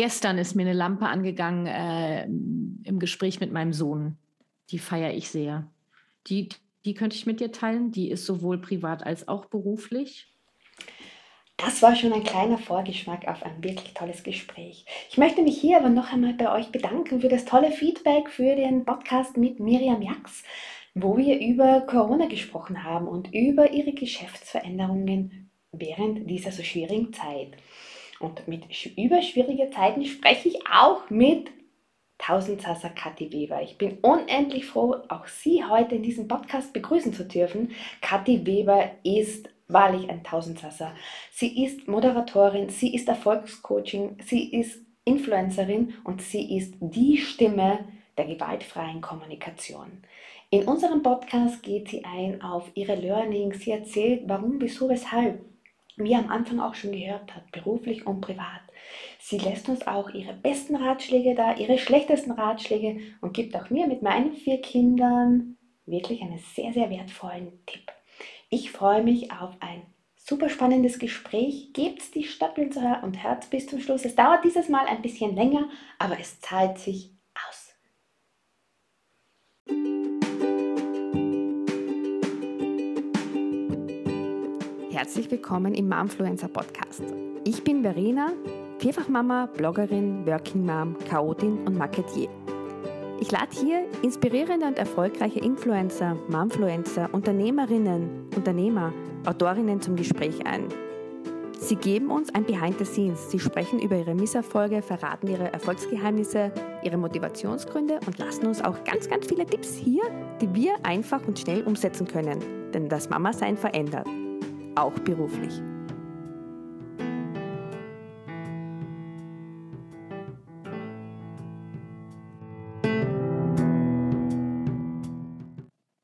gestern ist mir eine Lampe angegangen äh, im Gespräch mit meinem Sohn. Die feiere ich sehr. Die, die könnte ich mit dir teilen. Die ist sowohl privat als auch beruflich. Das war schon ein kleiner Vorgeschmack auf ein wirklich tolles Gespräch. Ich möchte mich hier aber noch einmal bei euch bedanken für das tolle Feedback für den Podcast mit Miriam Jax, wo wir über Corona gesprochen haben und über ihre Geschäftsveränderungen während dieser so schwierigen Zeit. Und mit über schwierige Zeiten spreche ich auch mit Tausendsasser Kathi Weber. Ich bin unendlich froh, auch Sie heute in diesem Podcast begrüßen zu dürfen. Kathi Weber ist wahrlich ein Tausendsasser. Sie ist Moderatorin, sie ist Erfolgscoaching, sie ist Influencerin und sie ist die Stimme der gewaltfreien Kommunikation. In unserem Podcast geht sie ein auf ihre Learnings, sie erzählt, warum, wieso, weshalb, wie am Anfang auch schon gehört hat, beruflich und privat. Sie lässt uns auch ihre besten Ratschläge da, ihre schlechtesten Ratschläge und gibt auch mir mit meinen vier Kindern wirklich einen sehr, sehr wertvollen Tipp. Ich freue mich auf ein super spannendes Gespräch. Gebt die Stapeln und Herz bis zum Schluss. Es dauert dieses Mal ein bisschen länger, aber es zahlt sich Herzlich willkommen im Momfluencer Podcast. Ich bin Verena, Vierfachmama, Bloggerin, Working Mom, Chaotin und Marketier. Ich lade hier inspirierende und erfolgreiche Influencer, Momfluencer, Unternehmerinnen, Unternehmer, Autorinnen zum Gespräch ein. Sie geben uns ein Behind the Scenes. Sie sprechen über ihre Misserfolge, verraten ihre Erfolgsgeheimnisse, ihre Motivationsgründe und lassen uns auch ganz, ganz viele Tipps hier, die wir einfach und schnell umsetzen können. Denn das Mama-Sein verändert. Auch beruflich.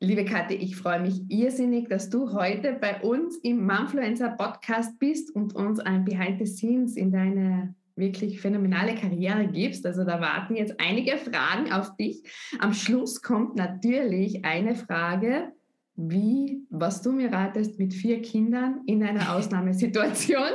Liebe Kathi, ich freue mich irrsinnig, dass du heute bei uns im Momfluencer Podcast bist und uns ein Behind the Scenes in deine wirklich phänomenale Karriere gibst. Also da warten jetzt einige Fragen auf dich. Am Schluss kommt natürlich eine Frage, wie, was du mir ratest mit vier Kindern in einer Ausnahmesituation.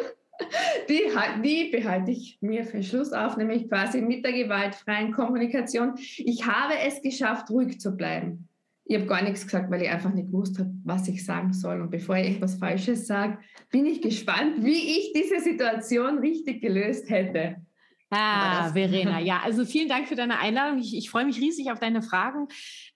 Die, die, behalte ich mir für Schluss auf, nämlich quasi mit der gewaltfreien Kommunikation. Ich habe es geschafft, ruhig zu bleiben. Ich habe gar nichts gesagt, weil ich einfach nicht gewusst habe, was ich sagen soll. Und bevor ich etwas Falsches sage, bin ich gespannt, wie ich diese Situation richtig gelöst hätte. Ah, Verena, ja, also vielen Dank für deine Einladung. Ich, ich freue mich riesig auf deine Fragen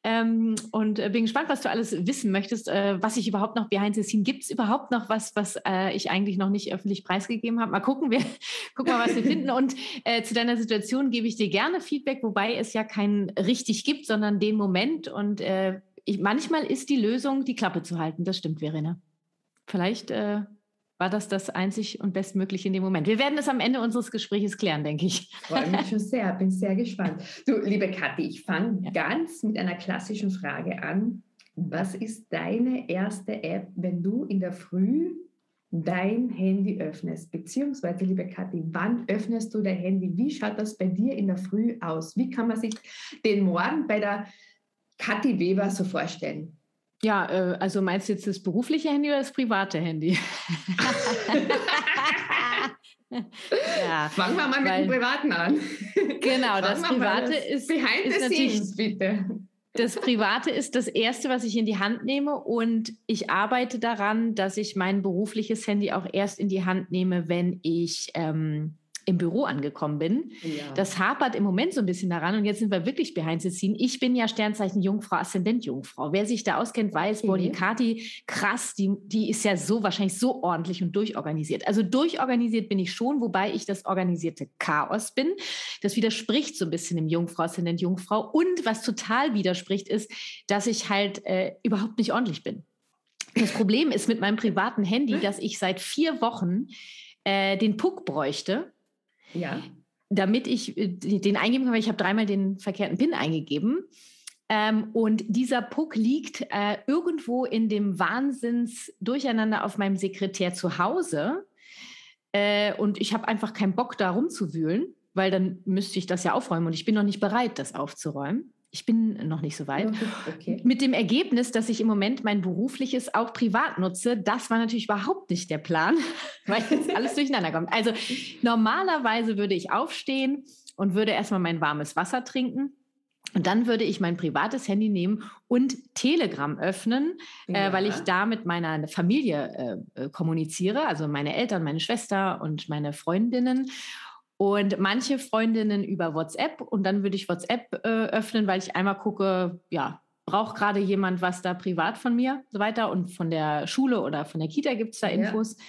ähm, und äh, bin gespannt, was du alles wissen möchtest, äh, was ich überhaupt noch behind the scene. Gibt es überhaupt noch was, was äh, ich eigentlich noch nicht öffentlich preisgegeben habe? Mal gucken, wir gucken mal, was wir finden. Und äh, zu deiner Situation gebe ich dir gerne Feedback, wobei es ja kein richtig gibt, sondern den Moment. Und äh, ich, manchmal ist die Lösung, die Klappe zu halten. Das stimmt, Verena. Vielleicht äh, war das das einzig und bestmögliche in dem Moment. Wir werden es am Ende unseres Gesprächs klären, denke ich. Freue mich schon sehr, bin sehr gespannt. Du, liebe Kathi, ich fange ja. ganz mit einer klassischen Frage an. Was ist deine erste App, wenn du in der Früh dein Handy öffnest? Beziehungsweise, liebe Kathi, wann öffnest du dein Handy? Wie schaut das bei dir in der Früh aus? Wie kann man sich den Morgen bei der Kathi Weber so vorstellen? Ja, äh, also meinst du jetzt das berufliche Handy oder das private Handy? ja, Fangen wir mal mit dem Privaten an. Genau, das Private das ist, behind ist the scenes, bitte. Das Private ist das Erste, was ich in die Hand nehme und ich arbeite daran, dass ich mein berufliches Handy auch erst in die Hand nehme, wenn ich ähm, im Büro angekommen bin. Ja. Das hapert im Moment so ein bisschen daran und jetzt sind wir wirklich behind the scene. Ich bin ja Sternzeichen Jungfrau, Aszendent Jungfrau. Wer sich da auskennt, weiß, okay. boah, die Kati, krass, die, die ist ja so wahrscheinlich so ordentlich und durchorganisiert. Also durchorganisiert bin ich schon, wobei ich das organisierte Chaos bin. Das widerspricht so ein bisschen im Jungfrau, Aszendent Jungfrau. Und was total widerspricht, ist, dass ich halt äh, überhaupt nicht ordentlich bin. Das Problem ist mit meinem privaten Handy, dass ich seit vier Wochen äh, den Puck bräuchte, ja. Damit ich äh, den eingeben kann, weil ich habe dreimal den verkehrten PIN eingegeben. Ähm, und dieser Puck liegt äh, irgendwo in dem Wahnsinns-Durcheinander auf meinem Sekretär zu Hause. Äh, und ich habe einfach keinen Bock, da rumzuwühlen, weil dann müsste ich das ja aufräumen und ich bin noch nicht bereit, das aufzuräumen. Ich bin noch nicht so weit. Okay. Mit dem Ergebnis, dass ich im Moment mein berufliches auch privat nutze, das war natürlich überhaupt nicht der Plan, weil jetzt alles durcheinander kommt. Also normalerweise würde ich aufstehen und würde erstmal mein warmes Wasser trinken. Und dann würde ich mein privates Handy nehmen und Telegram öffnen, ja. äh, weil ich da mit meiner Familie äh, äh, kommuniziere, also meine Eltern, meine Schwester und meine Freundinnen und manche Freundinnen über WhatsApp und dann würde ich WhatsApp äh, öffnen, weil ich einmal gucke, ja, braucht gerade jemand was da privat von mir, so weiter und von der Schule oder von der Kita gibt es da Infos. Ja.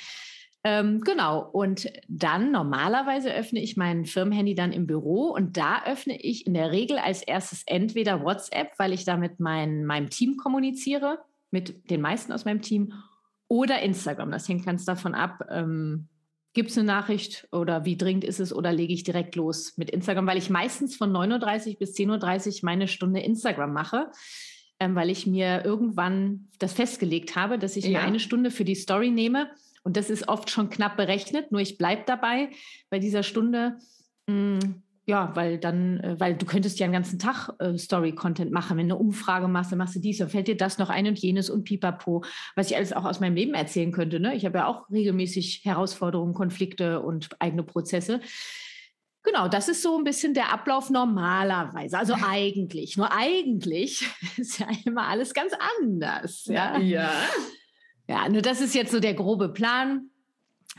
Ähm, genau, und dann normalerweise öffne ich mein Firmenhandy dann im Büro und da öffne ich in der Regel als erstes entweder WhatsApp, weil ich da mit mein, meinem Team kommuniziere, mit den meisten aus meinem Team, oder Instagram. Das hängt ganz davon ab, ähm, Gibt es eine Nachricht oder wie dringend ist es oder lege ich direkt los mit Instagram, weil ich meistens von 9.30 Uhr bis 10.30 Uhr meine Stunde Instagram mache, ähm, weil ich mir irgendwann das festgelegt habe, dass ich ja. mir eine Stunde für die Story nehme. Und das ist oft schon knapp berechnet, nur ich bleibe dabei bei dieser Stunde. Mh, mm, ja, weil dann, äh, weil du könntest ja einen ganzen Tag äh, Story-Content machen. Wenn du eine Umfrage machst, dann machst du dies, dann fällt dir das noch ein und jenes und pipapo, was ich alles auch aus meinem Leben erzählen könnte. Ne? Ich habe ja auch regelmäßig Herausforderungen, Konflikte und eigene Prozesse. Genau, das ist so ein bisschen der Ablauf normalerweise. Also eigentlich, nur eigentlich ist ja immer alles ganz anders. Ja, ja. Ja, nur das ist jetzt so der grobe Plan.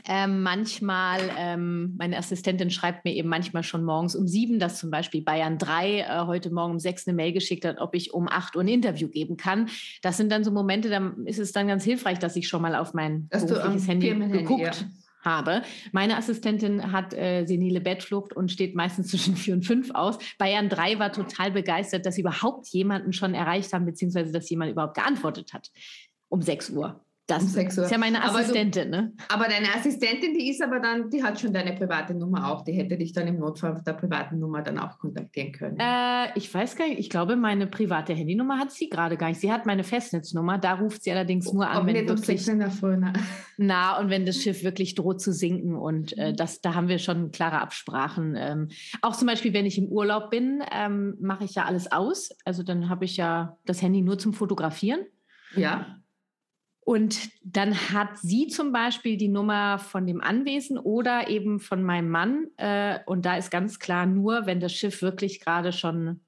Ähm, manchmal, ähm, meine Assistentin schreibt mir eben manchmal schon morgens um sieben, dass zum Beispiel Bayern 3 äh, heute Morgen um sechs eine Mail geschickt hat, ob ich um acht Uhr ein Interview geben kann. Das sind dann so Momente, da ist es dann ganz hilfreich, dass ich schon mal auf mein berufliches Handy geguckt ja. habe. Meine Assistentin hat äh, senile Bettflucht und steht meistens zwischen vier und fünf aus. Bayern 3 war total begeistert, dass sie überhaupt jemanden schon erreicht haben, beziehungsweise dass jemand überhaupt geantwortet hat um sechs Uhr. Das um ist ja meine Assistentin, aber du, ne? Aber deine Assistentin, die ist aber dann, die hat schon deine private Nummer auch. Die hätte dich dann im Notfall auf der privaten Nummer dann auch kontaktieren können. Äh, ich weiß gar nicht, ich glaube, meine private Handynummer hat sie gerade gar nicht. Sie hat meine Festnetznummer, da ruft sie allerdings nur an, wenn nicht wirklich, um Früh, ne? na, und wenn das Schiff wirklich droht zu sinken. Und äh, das, da haben wir schon klare Absprachen. Ähm, auch zum Beispiel, wenn ich im Urlaub bin, ähm, mache ich ja alles aus. Also dann habe ich ja das Handy nur zum Fotografieren. Ja. Und dann hat sie zum Beispiel die Nummer von dem Anwesen oder eben von meinem Mann. Äh, und da ist ganz klar nur, wenn das Schiff wirklich gerade schon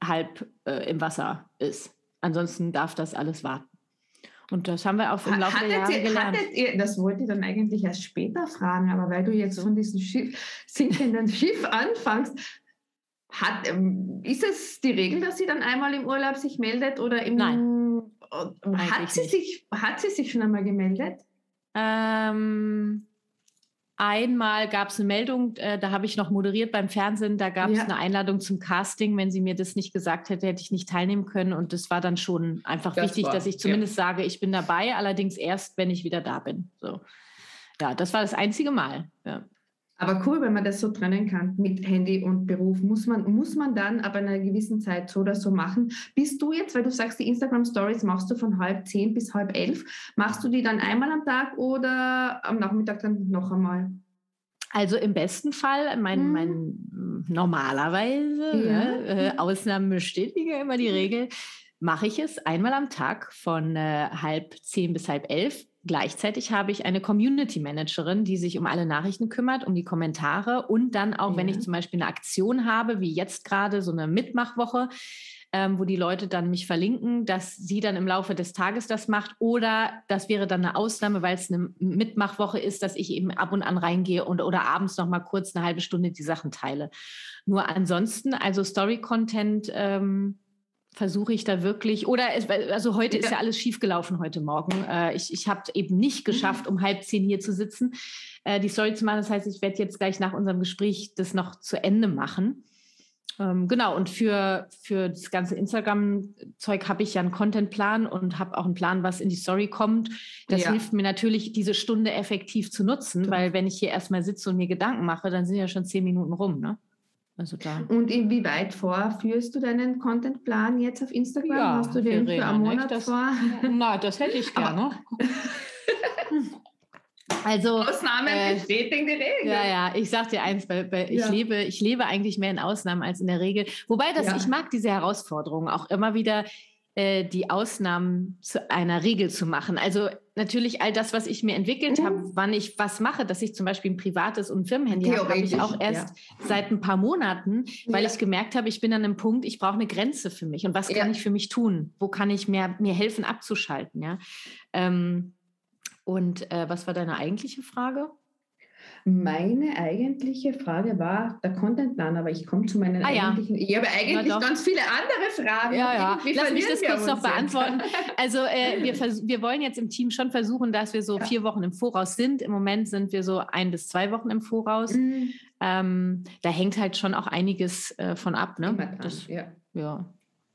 halb äh, im Wasser ist. Ansonsten darf das alles warten. Und das haben wir auch im Laufe hattet der Jahre ihr, gelernt. Ihr, das wollte ich dann eigentlich erst später fragen, aber weil du jetzt von diesem Schiff, sinkenden Schiff anfängst, hat, ähm, ist es die Regel, dass sie dann einmal im Urlaub sich meldet oder im Nein. Hat sie, sich, hat sie sich schon einmal gemeldet? Ähm, einmal gab es eine Meldung, äh, da habe ich noch moderiert beim Fernsehen, da gab es ja. eine Einladung zum Casting. Wenn sie mir das nicht gesagt hätte, hätte ich nicht teilnehmen können. Und das war dann schon einfach das wichtig, war, dass ich zumindest ja. sage, ich bin dabei, allerdings erst, wenn ich wieder da bin. So. Ja, das war das einzige Mal. Ja. Aber cool, wenn man das so trennen kann mit Handy und Beruf. Muss man, muss man dann aber in einer gewissen Zeit so oder so machen. Bist du jetzt, weil du sagst, die Instagram Stories machst du von halb zehn bis halb elf, machst du die dann einmal am Tag oder am Nachmittag dann noch einmal? Also im besten Fall, mein, hm. mein normalerweise, ja. äh, Ausnahmen bestätigen immer die Regel, mache ich es einmal am Tag von äh, halb zehn bis halb elf Gleichzeitig habe ich eine Community Managerin, die sich um alle Nachrichten kümmert, um die Kommentare und dann auch, ja. wenn ich zum Beispiel eine Aktion habe, wie jetzt gerade so eine Mitmachwoche, ähm, wo die Leute dann mich verlinken, dass sie dann im Laufe des Tages das macht oder das wäre dann eine Ausnahme, weil es eine Mitmachwoche ist, dass ich eben ab und an reingehe und oder abends noch mal kurz eine halbe Stunde die Sachen teile. Nur ansonsten, also Story Content. Ähm, versuche ich da wirklich, oder es, also heute ja. ist ja alles schiefgelaufen heute Morgen. Äh, ich ich habe eben nicht mhm. geschafft, um halb zehn hier zu sitzen, äh, die Story zu machen. Das heißt, ich werde jetzt gleich nach unserem Gespräch das noch zu Ende machen. Ähm, genau, und für, für das ganze Instagram-Zeug habe ich ja einen Contentplan und habe auch einen Plan, was in die Story kommt. Das ja. hilft mir natürlich, diese Stunde effektiv zu nutzen, weil wenn ich hier erstmal sitze und mir Gedanken mache, dann sind ja schon zehn Minuten rum. Ne? Also da. Und inwieweit vorführst du deinen Contentplan jetzt auf Instagram? Ja, Hast du den für einen Monat das, vor? Na, das hätte ich gerne. Also, Ausnahmen äh, bestätigen die Regel. Ja, ja, ich sag dir eins, weil, weil ja. ich, lebe, ich lebe eigentlich mehr in Ausnahmen als in der Regel. Wobei das, ja. ich mag diese Herausforderung auch immer wieder äh, die Ausnahmen zu einer Regel zu machen. Also natürlich all das, was ich mir entwickelt mhm. habe, wann ich was mache, dass ich zum Beispiel ein privates und ein Firmenhandy habe, habe ich auch erst ja. seit ein paar Monaten, weil ja. ich gemerkt habe, ich bin an einem Punkt, ich brauche eine Grenze für mich. Und was kann ich für mich tun? Wo kann ich mehr, mir helfen abzuschalten? Ja. Ähm, und äh, was war deine eigentliche Frage? Meine eigentliche Frage war der Contentplan, aber ich komme zu meinen ah, eigentlichen. Ja. Ich habe eigentlich ganz viele andere Fragen. Ja, ja. Lass mich das kurz noch beantworten. Also äh, wir, wir wollen jetzt im Team schon versuchen, dass wir so ja. vier Wochen im Voraus sind. Im Moment sind wir so ein bis zwei Wochen im Voraus. Mhm. Ähm, da hängt halt schon auch einiges äh, von ab. Ne? Das, ja. ja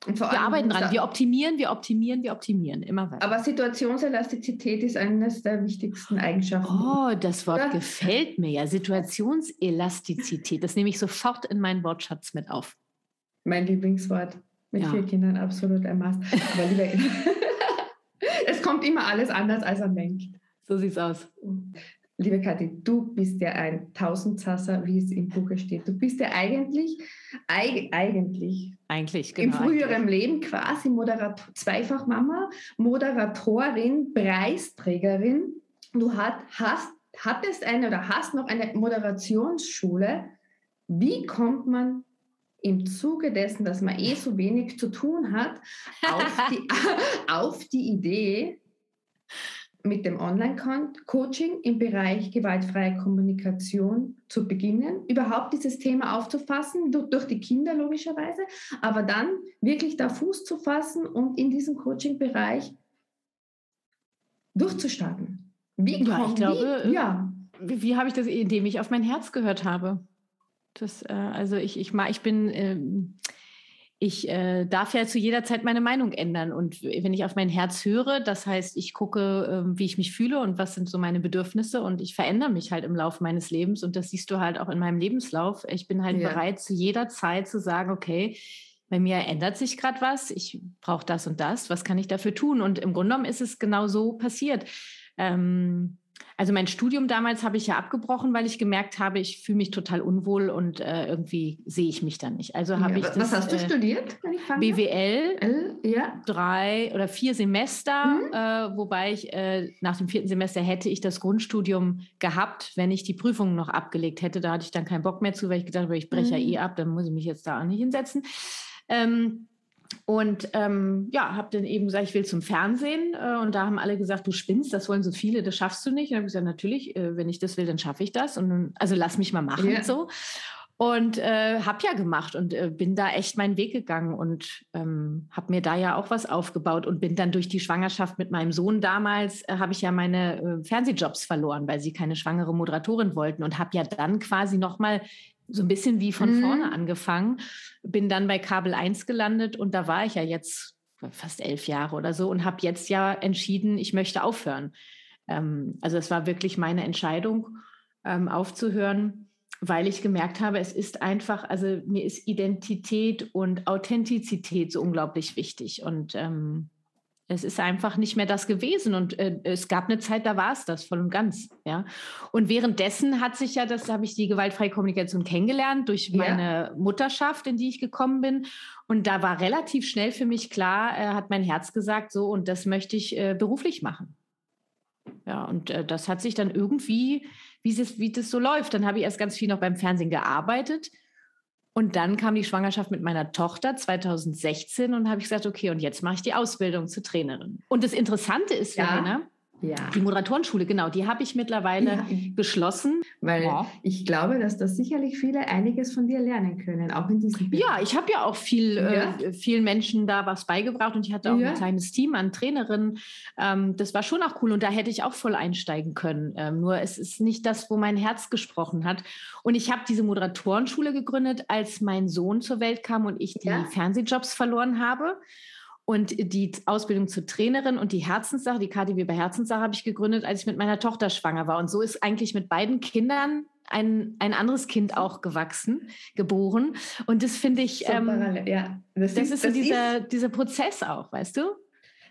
wir arbeiten dran, wir optimieren, wir optimieren, wir optimieren, immer weiter. Aber Situationselastizität ist eines der wichtigsten Eigenschaften. Oh, das Wort Oder? gefällt mir ja. Situationselastizität, das nehme ich sofort in meinen Wortschatz mit auf. Mein Lieblingswort. Mit ja. vier Kindern absolut ein Mast. Aber lieber, es kommt immer alles anders, als man denkt. So sieht's aus. Liebe Kathi, du bist ja ein Tausendsasser, wie es im Buche steht. Du bist ja eigentlich, eig eigentlich, eigentlich genau, im früheren eigentlich. Leben quasi Moderator, Zweifachmama, Moderatorin, Preisträgerin. Du hat, hast, hattest eine oder hast noch eine Moderationsschule. Wie kommt man im Zuge dessen, dass man eh so wenig zu tun hat, auf die, auf die Idee, mit dem Online-Coaching im Bereich gewaltfreie Kommunikation zu beginnen, überhaupt dieses Thema aufzufassen, durch die Kinder logischerweise, aber dann wirklich da Fuß zu fassen und in diesem Coaching-Bereich durchzustarten. Wie ja, ich glaube, wie, ja. wie, wie habe ich das, indem ich auf mein Herz gehört habe? Das, äh, also ich, ich, ich bin... Ähm, ich äh, darf ja zu jeder Zeit meine Meinung ändern. Und wenn ich auf mein Herz höre, das heißt, ich gucke, äh, wie ich mich fühle und was sind so meine Bedürfnisse und ich verändere mich halt im Laufe meines Lebens. Und das siehst du halt auch in meinem Lebenslauf. Ich bin halt ja. bereit, zu jeder Zeit zu sagen, okay, bei mir ändert sich gerade was, ich brauche das und das, was kann ich dafür tun? Und im Grunde genommen ist es genau so passiert. Ähm, also mein Studium damals habe ich ja abgebrochen, weil ich gemerkt habe, ich fühle mich total unwohl und äh, irgendwie sehe ich mich dann nicht. Also habe ja, ich das, Was hast du äh, studiert? BWL, L, ja. drei oder vier Semester, mhm. äh, wobei ich äh, nach dem vierten Semester hätte ich das Grundstudium gehabt, wenn ich die Prüfungen noch abgelegt hätte. Da hatte ich dann keinen Bock mehr zu, weil ich gedacht habe, ich breche mhm. ja eh ab, dann muss ich mich jetzt da auch nicht hinsetzen. Ähm, und ähm, ja, habe dann eben gesagt, ich will zum Fernsehen. Äh, und da haben alle gesagt, du spinnst, das wollen so viele, das schaffst du nicht. Und habe ich gesagt, natürlich, äh, wenn ich das will, dann schaffe ich das. Und also lass mich mal machen yeah. so. Und äh, habe ja gemacht und äh, bin da echt meinen Weg gegangen und ähm, habe mir da ja auch was aufgebaut und bin dann durch die Schwangerschaft mit meinem Sohn damals, äh, habe ich ja meine äh, Fernsehjobs verloren, weil sie keine schwangere Moderatorin wollten und habe ja dann quasi nochmal so ein bisschen wie von mhm. vorne angefangen. Bin dann bei Kabel 1 gelandet und da war ich ja jetzt fast elf Jahre oder so und habe jetzt ja entschieden, ich möchte aufhören. Ähm, also es war wirklich meine Entscheidung, ähm, aufzuhören, weil ich gemerkt habe, es ist einfach, also mir ist Identität und Authentizität so unglaublich wichtig und ähm, es ist einfach nicht mehr das gewesen. Und äh, es gab eine Zeit, da war es das voll und ganz. Ja. Und währenddessen hat sich ja, das habe ich die gewaltfreie Kommunikation kennengelernt durch ja. meine Mutterschaft, in die ich gekommen bin. Und da war relativ schnell für mich klar, äh, hat mein Herz gesagt, so, und das möchte ich äh, beruflich machen. Ja, und äh, das hat sich dann irgendwie, wie, es, wie das so läuft. Dann habe ich erst ganz viel noch beim Fernsehen gearbeitet und dann kam die Schwangerschaft mit meiner Tochter 2016 und habe ich gesagt, okay, und jetzt mache ich die Ausbildung zur Trainerin. Und das Interessante ist, ja. Verena, ja. Die Moderatorenschule, genau, die habe ich mittlerweile ja. geschlossen. Weil ja. ich glaube, dass das sicherlich viele einiges von dir lernen können, auch in diesem Bereich. Ja, ich habe ja auch viel, äh, vielen Menschen da was beigebracht und ich hatte auch ein kleines Team an Trainerinnen. Ähm, das war schon auch cool und da hätte ich auch voll einsteigen können. Ähm, nur es ist nicht das, wo mein Herz gesprochen hat. Und ich habe diese Moderatorenschule gegründet, als mein Sohn zur Welt kam und ich die Fernsehjobs verloren habe. Und die Ausbildung zur Trainerin und die Herzenssache, die KTW bei Herzenssache habe ich gegründet, als ich mit meiner Tochter schwanger war. Und so ist eigentlich mit beiden Kindern ein, ein anderes Kind auch gewachsen, geboren. Und das finde ich, so ähm, ja. das, das, ist, ist so dieser, ist, dieser Prozess auch, weißt du?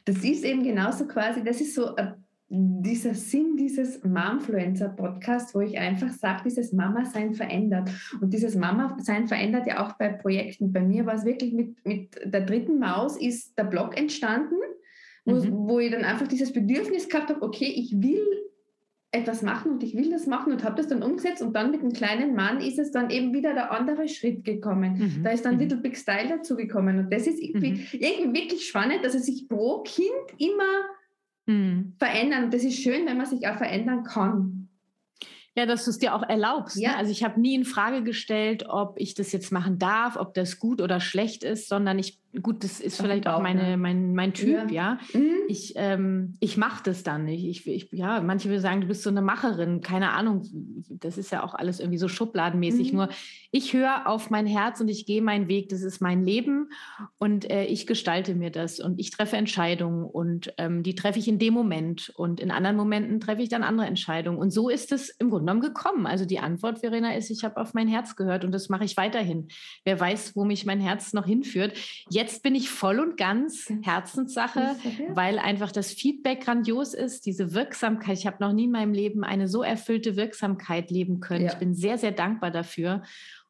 Das ist eben genauso quasi, das ist so, äh, dieser Sinn dieses Momfluencer-Podcasts, wo ich einfach sage, dieses Mama-Sein verändert. Und dieses Mama-Sein verändert ja auch bei Projekten. Bei mir war es wirklich mit, mit der dritten Maus ist der Blog entstanden, wo, mhm. wo ich dann einfach dieses Bedürfnis gehabt habe, okay, ich will etwas machen und ich will das machen und habe das dann umgesetzt und dann mit dem kleinen Mann ist es dann eben wieder der andere Schritt gekommen. Mhm. Da ist dann mhm. Little Big Style dazu gekommen und das ist irgendwie, mhm. irgendwie wirklich spannend, dass es sich pro Kind immer mhm. verändern. Das ist schön, wenn man sich auch verändern kann. Ja, dass du es dir auch erlaubst. Ne? Ja. Ne? Also ich habe nie in Frage gestellt, ob ich das jetzt machen darf, ob das gut oder schlecht ist, sondern ich gut, das ist vielleicht auch meine, mein, mein Typ, ja. ja. Mhm. Ich, ähm, ich mache das dann nicht. Ich, ich, ja, manche würden sagen, du bist so eine Macherin, keine Ahnung. Das ist ja auch alles irgendwie so schubladenmäßig. Mhm. Nur ich höre auf mein Herz und ich gehe meinen Weg. Das ist mein Leben und äh, ich gestalte mir das und ich treffe Entscheidungen und ähm, die treffe ich in dem Moment und in anderen Momenten treffe ich dann andere Entscheidungen. Und so ist es im Grunde genommen gekommen. Also die Antwort, Verena, ist, ich habe auf mein Herz gehört und das mache ich weiterhin. Wer weiß, wo mich mein Herz noch hinführt. Jetzt jetzt bin ich voll und ganz Herzenssache, weil einfach das Feedback grandios ist, diese Wirksamkeit. Ich habe noch nie in meinem Leben eine so erfüllte Wirksamkeit leben können. Ja. Ich bin sehr, sehr dankbar dafür.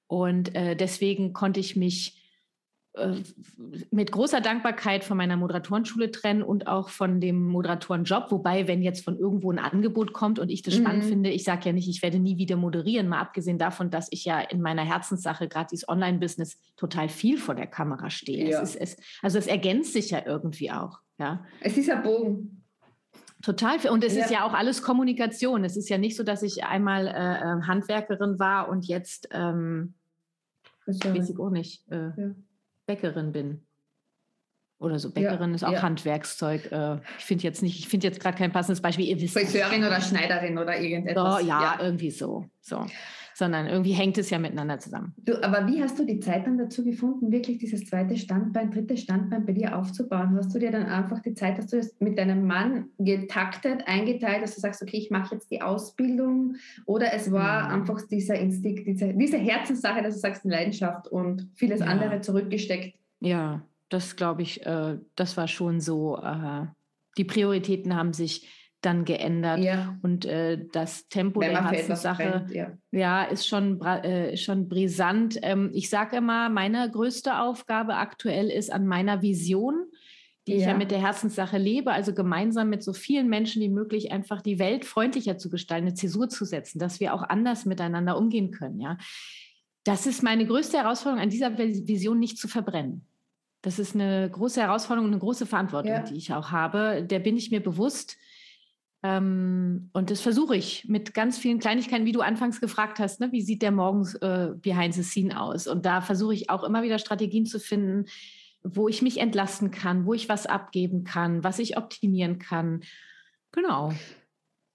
Und äh, deswegen konnte ich mich mit großer Dankbarkeit von meiner Moderatorenschule trennen und auch von dem Moderatorenjob. Wobei, wenn jetzt von irgendwo ein Angebot kommt und ich das spannend mhm. finde, ich sage ja nicht, ich werde nie wieder moderieren, mal abgesehen davon, dass ich ja in meiner Herzenssache, gerade dieses Online-Business, total viel vor der Kamera stehe. Ja. Es ist, es, also es ergänzt sich ja irgendwie auch. Ja. Es ist ein Bogen. Total. Und es ja. ist ja auch alles Kommunikation. Es ist ja nicht so, dass ich einmal äh, äh Handwerkerin war und jetzt, ähm, weiß ich auch nicht, äh, ja. Bäckerin bin. Oder so. Bäckerin ja, ist auch ja. Handwerkszeug. Äh, ich finde jetzt nicht, ich finde jetzt gerade kein passendes Beispiel. Ihr wisst Friseurin oder Schneiderin oder irgendetwas. So, ja, ja, irgendwie so. so sondern irgendwie hängt es ja miteinander zusammen. Du, aber wie hast du die Zeit dann dazu gefunden, wirklich dieses zweite Standbein, dritte Standbein bei dir aufzubauen? Hast du dir dann einfach die Zeit, hast du das mit deinem Mann getaktet, eingeteilt, dass du sagst, okay, ich mache jetzt die Ausbildung oder es war mhm. einfach dieser Instinkt, diese, diese Herzenssache, dass du sagst, Leidenschaft und vieles ja. andere zurückgesteckt? Ja, das glaube ich, äh, das war schon so. Äh, die Prioritäten haben sich dann geändert. Ja. Und äh, das Tempo der ganzen Sache ja. ja. ist, schon, äh, schon brisant. Ähm, ich sage immer, meine größte Aufgabe aktuell ist an meiner Vision, die ja. ich ja mit der Herzenssache lebe, also gemeinsam mit so vielen Menschen wie möglich einfach die Welt freundlicher zu gestalten, eine Zäsur zu setzen, dass wir auch anders miteinander umgehen können. Ja, das ist meine größte Herausforderung, an dieser Vision nicht zu verbrennen. Das ist eine große Herausforderung und eine große Verantwortung, ja. die ich auch habe. Der bin ich mir bewusst. Ähm, und das versuche ich mit ganz vielen Kleinigkeiten, wie du anfangs gefragt hast, ne? wie sieht der morgens äh, behind the scene aus? Und da versuche ich auch immer wieder Strategien zu finden, wo ich mich entlasten kann, wo ich was abgeben kann, was ich optimieren kann. Genau.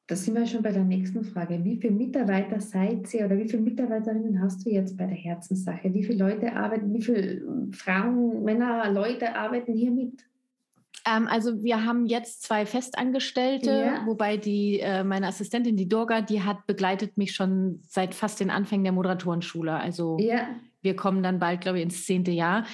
Da sind wir schon bei der nächsten Frage. Wie viele Mitarbeiter seid ihr oder wie viele Mitarbeiterinnen hast du jetzt bei der Herzenssache? Wie viele Leute arbeiten, wie viele Frauen, Männer, Leute arbeiten hier mit? Ähm, also wir haben jetzt zwei Festangestellte, ja. wobei die äh, meine Assistentin, die Dorga, die hat begleitet mich schon seit fast den Anfängen der Moderatorenschule. Also ja. wir kommen dann bald, glaube ich, ins zehnte Jahr.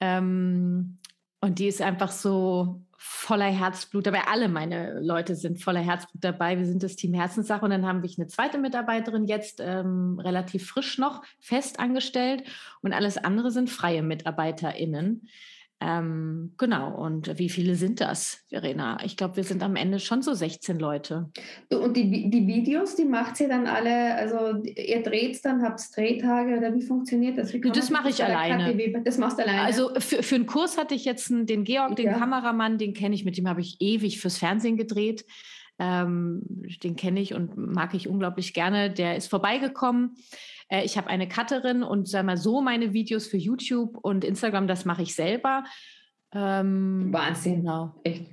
Ähm, und die ist einfach so voller Herzblut dabei. Alle meine Leute sind voller Herzblut dabei. Wir sind das Team Herzenssache. Und dann haben wir eine zweite Mitarbeiterin jetzt ähm, relativ frisch noch fest angestellt. Und alles andere sind freie MitarbeiterInnen. Ähm, genau, und wie viele sind das, Verena? Ich glaube, wir sind am Ende schon so 16 Leute. Und die, die Videos, die macht ihr dann alle, also ihr dreht es dann, habt Drehtage oder wie funktioniert das? Wie das mache ich alleine. Das machst du alleine? Also für, für einen Kurs hatte ich jetzt den Georg, den ja. Kameramann, den kenne ich, mit dem habe ich ewig fürs Fernsehen gedreht. Ähm, den kenne ich und mag ich unglaublich gerne. Der ist vorbeigekommen. Äh, ich habe eine Cutterin und sag mal so meine Videos für YouTube und Instagram, das mache ich selber. Ähm, Wahnsinn. Genau. Echt.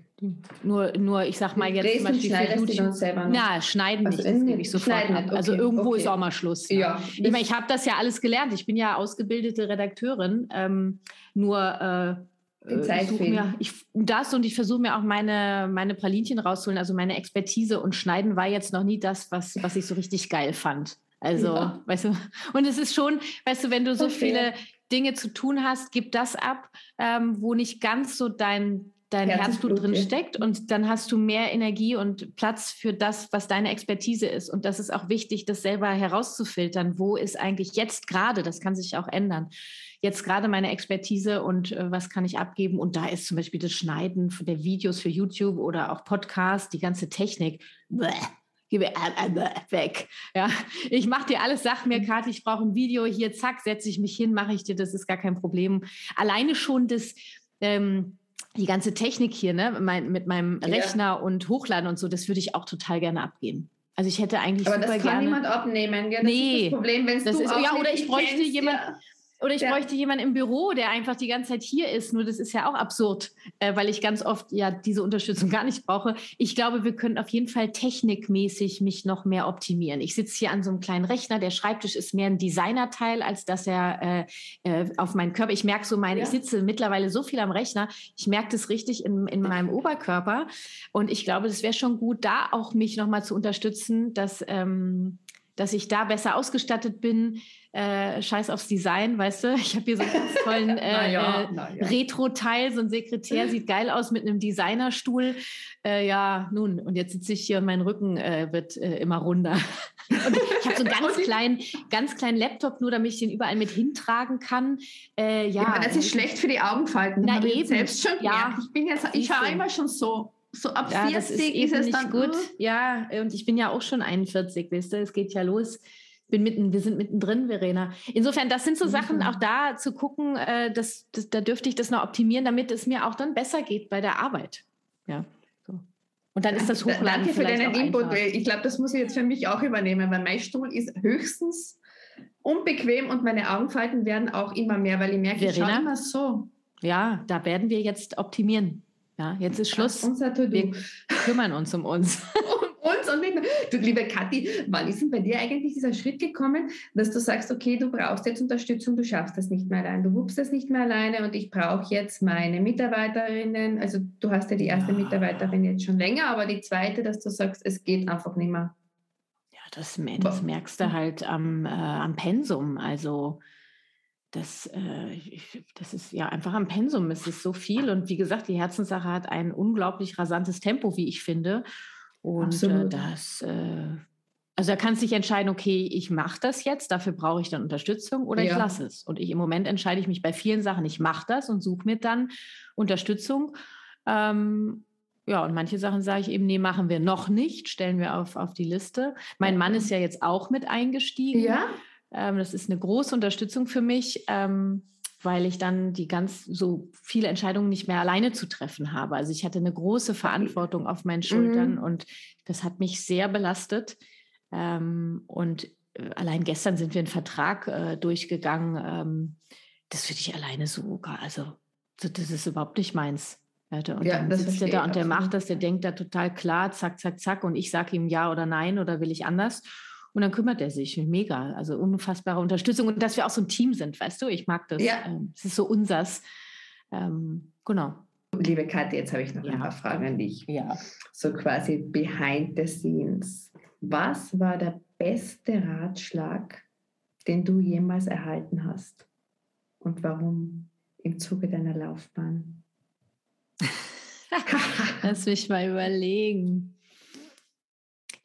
Nur, nur, ich sag mal jetzt zum Beispiel für YouTube. Na, schneiden also nicht, das gebe ich sofort ab. Okay, also irgendwo okay. ist auch mal Schluss. Ja. ja. Ich meine, ich habe das ja alles gelernt. Ich bin ja ausgebildete Redakteurin. Ähm, nur äh, ich mir ich, das und ich versuche mir auch meine, meine Pralinchen rauszuholen, also meine Expertise und Schneiden war jetzt noch nie das, was, was ich so richtig geil fand. Also, ja. weißt du, und es ist schon, weißt du, wenn du so okay. viele Dinge zu tun hast, gib das ab, ähm, wo nicht ganz so dein dein Herzblut, Herzblut drin ja. steckt und dann hast du mehr Energie und Platz für das, was deine Expertise ist. Und das ist auch wichtig, das selber herauszufiltern. Wo ist eigentlich jetzt gerade, das kann sich auch ändern, jetzt gerade meine Expertise und äh, was kann ich abgeben? Und da ist zum Beispiel das Schneiden der Videos für YouTube oder auch Podcasts, die ganze Technik. Bäh gebe weg. Ja, ich mache dir alles, sag mir, Kathi, ich brauche ein Video, hier, zack, setze ich mich hin, mache ich dir, das ist gar kein Problem. Alleine schon das, ähm, die ganze Technik hier, ne, mein, mit meinem ja. Rechner und Hochladen und so, das würde ich auch total gerne abgeben. Also ich hätte eigentlich Aber super das kann niemand abnehmen. Ja, das nee, ist das Problem, wenn das du ist, ja, oder ich bräuchte kennst, jemand, ja. Oder ich ja. bräuchte jemanden im Büro, der einfach die ganze Zeit hier ist. Nur das ist ja auch absurd, äh, weil ich ganz oft ja diese Unterstützung gar nicht brauche. Ich glaube, wir können auf jeden Fall technikmäßig mich noch mehr optimieren. Ich sitze hier an so einem kleinen Rechner. Der Schreibtisch ist mehr ein Designerteil, als dass er äh, äh, auf meinen Körper. Ich merke so meine, ja. ich sitze mittlerweile so viel am Rechner. Ich merke das richtig in, in meinem Oberkörper. Und ich glaube, das wäre schon gut, da auch mich nochmal zu unterstützen, dass, ähm, dass ich da besser ausgestattet bin äh, scheiß aufs Design, weißt du? Ich habe hier so einen ganz tollen äh, ja, ja. Retro-Teil, so ein Sekretär, sieht geil aus mit einem Designerstuhl. Äh, ja, nun, und jetzt sitze ich hier und mein Rücken äh, wird äh, immer runder. Und ich habe so einen ganz kleinen, ganz kleinen Laptop, nur damit ich den überall mit hintragen kann. Äh, ja, ja, das ist schlecht für die Augenfalten. Na eben. selbst schon ja. Ich bin jetzt, ich schaue immer schon so so ab ja, 40 ist, ist, es dann gut. Ja, und ich bin ja auch schon 41, weißt du, es geht ja los bin mitten, wir sind mittendrin, Verena. Insofern, das sind so Sachen, auch da zu gucken, äh, das, das, da dürfte ich das noch optimieren, damit es mir auch dann besser geht bei der Arbeit. Ja. So. Und dann ist das Hochladen Danke für deinen Input. Einfach. Ich glaube, das muss ich jetzt für mich auch übernehmen, weil mein Stuhl ist höchstens unbequem und meine Augenfalten werden auch immer mehr, weil ich merke, Verena, ich schaue immer so. Ja, da werden wir jetzt optimieren. Ja, jetzt ist Schluss. Unser Wir kümmern uns um uns. uns und nicht Du, liebe Kathi, wann ist denn bei dir eigentlich dieser Schritt gekommen, dass du sagst, okay, du brauchst jetzt Unterstützung, du schaffst das nicht mehr allein, du wuppst das nicht mehr alleine und ich brauche jetzt meine Mitarbeiterinnen. Also du hast ja die erste ja. Mitarbeiterin jetzt schon länger, aber die zweite, dass du sagst, es geht einfach nicht mehr. Ja, das, das merkst du halt am, äh, am Pensum. Also das, äh, das ist ja einfach am Pensum. Es ist so viel. Und wie gesagt, die Herzenssache hat ein unglaublich rasantes Tempo, wie ich finde. Und äh, das, äh, also da kannst du dich entscheiden, okay, ich mache das jetzt, dafür brauche ich dann Unterstützung oder ja. ich lasse es. Und ich im Moment entscheide ich mich bei vielen Sachen, ich mache das und suche mir dann Unterstützung. Ähm, ja, und manche Sachen sage ich eben, nee, machen wir noch nicht, stellen wir auf, auf die Liste. Mein Mann ist ja jetzt auch mit eingestiegen. Ja. Ähm, das ist eine große Unterstützung für mich. Ähm, weil ich dann die ganz so viele Entscheidungen nicht mehr alleine zu treffen habe. Also ich hatte eine große Verantwortung auf meinen Schultern mhm. und das hat mich sehr belastet. Ähm, und äh, allein gestern sind wir einen Vertrag äh, durchgegangen. Ähm, das würde ich alleine so, also das ist überhaupt nicht meins. Und ja, dann sitzt er da und der macht das, der denkt da total klar, zack, zack, zack. Und ich sage ihm ja oder nein oder will ich anders. Und dann kümmert er sich. Mega. Also unfassbare Unterstützung. Und dass wir auch so ein Team sind, weißt du? Ich mag das. Ja. Ähm, es ist so unsers. Ähm, genau. Liebe Katja, jetzt habe ich noch ja. ein paar Fragen an dich. Ja. So quasi behind the scenes. Was war der beste Ratschlag, den du jemals erhalten hast? Und warum im Zuge deiner Laufbahn? Lass mich mal überlegen.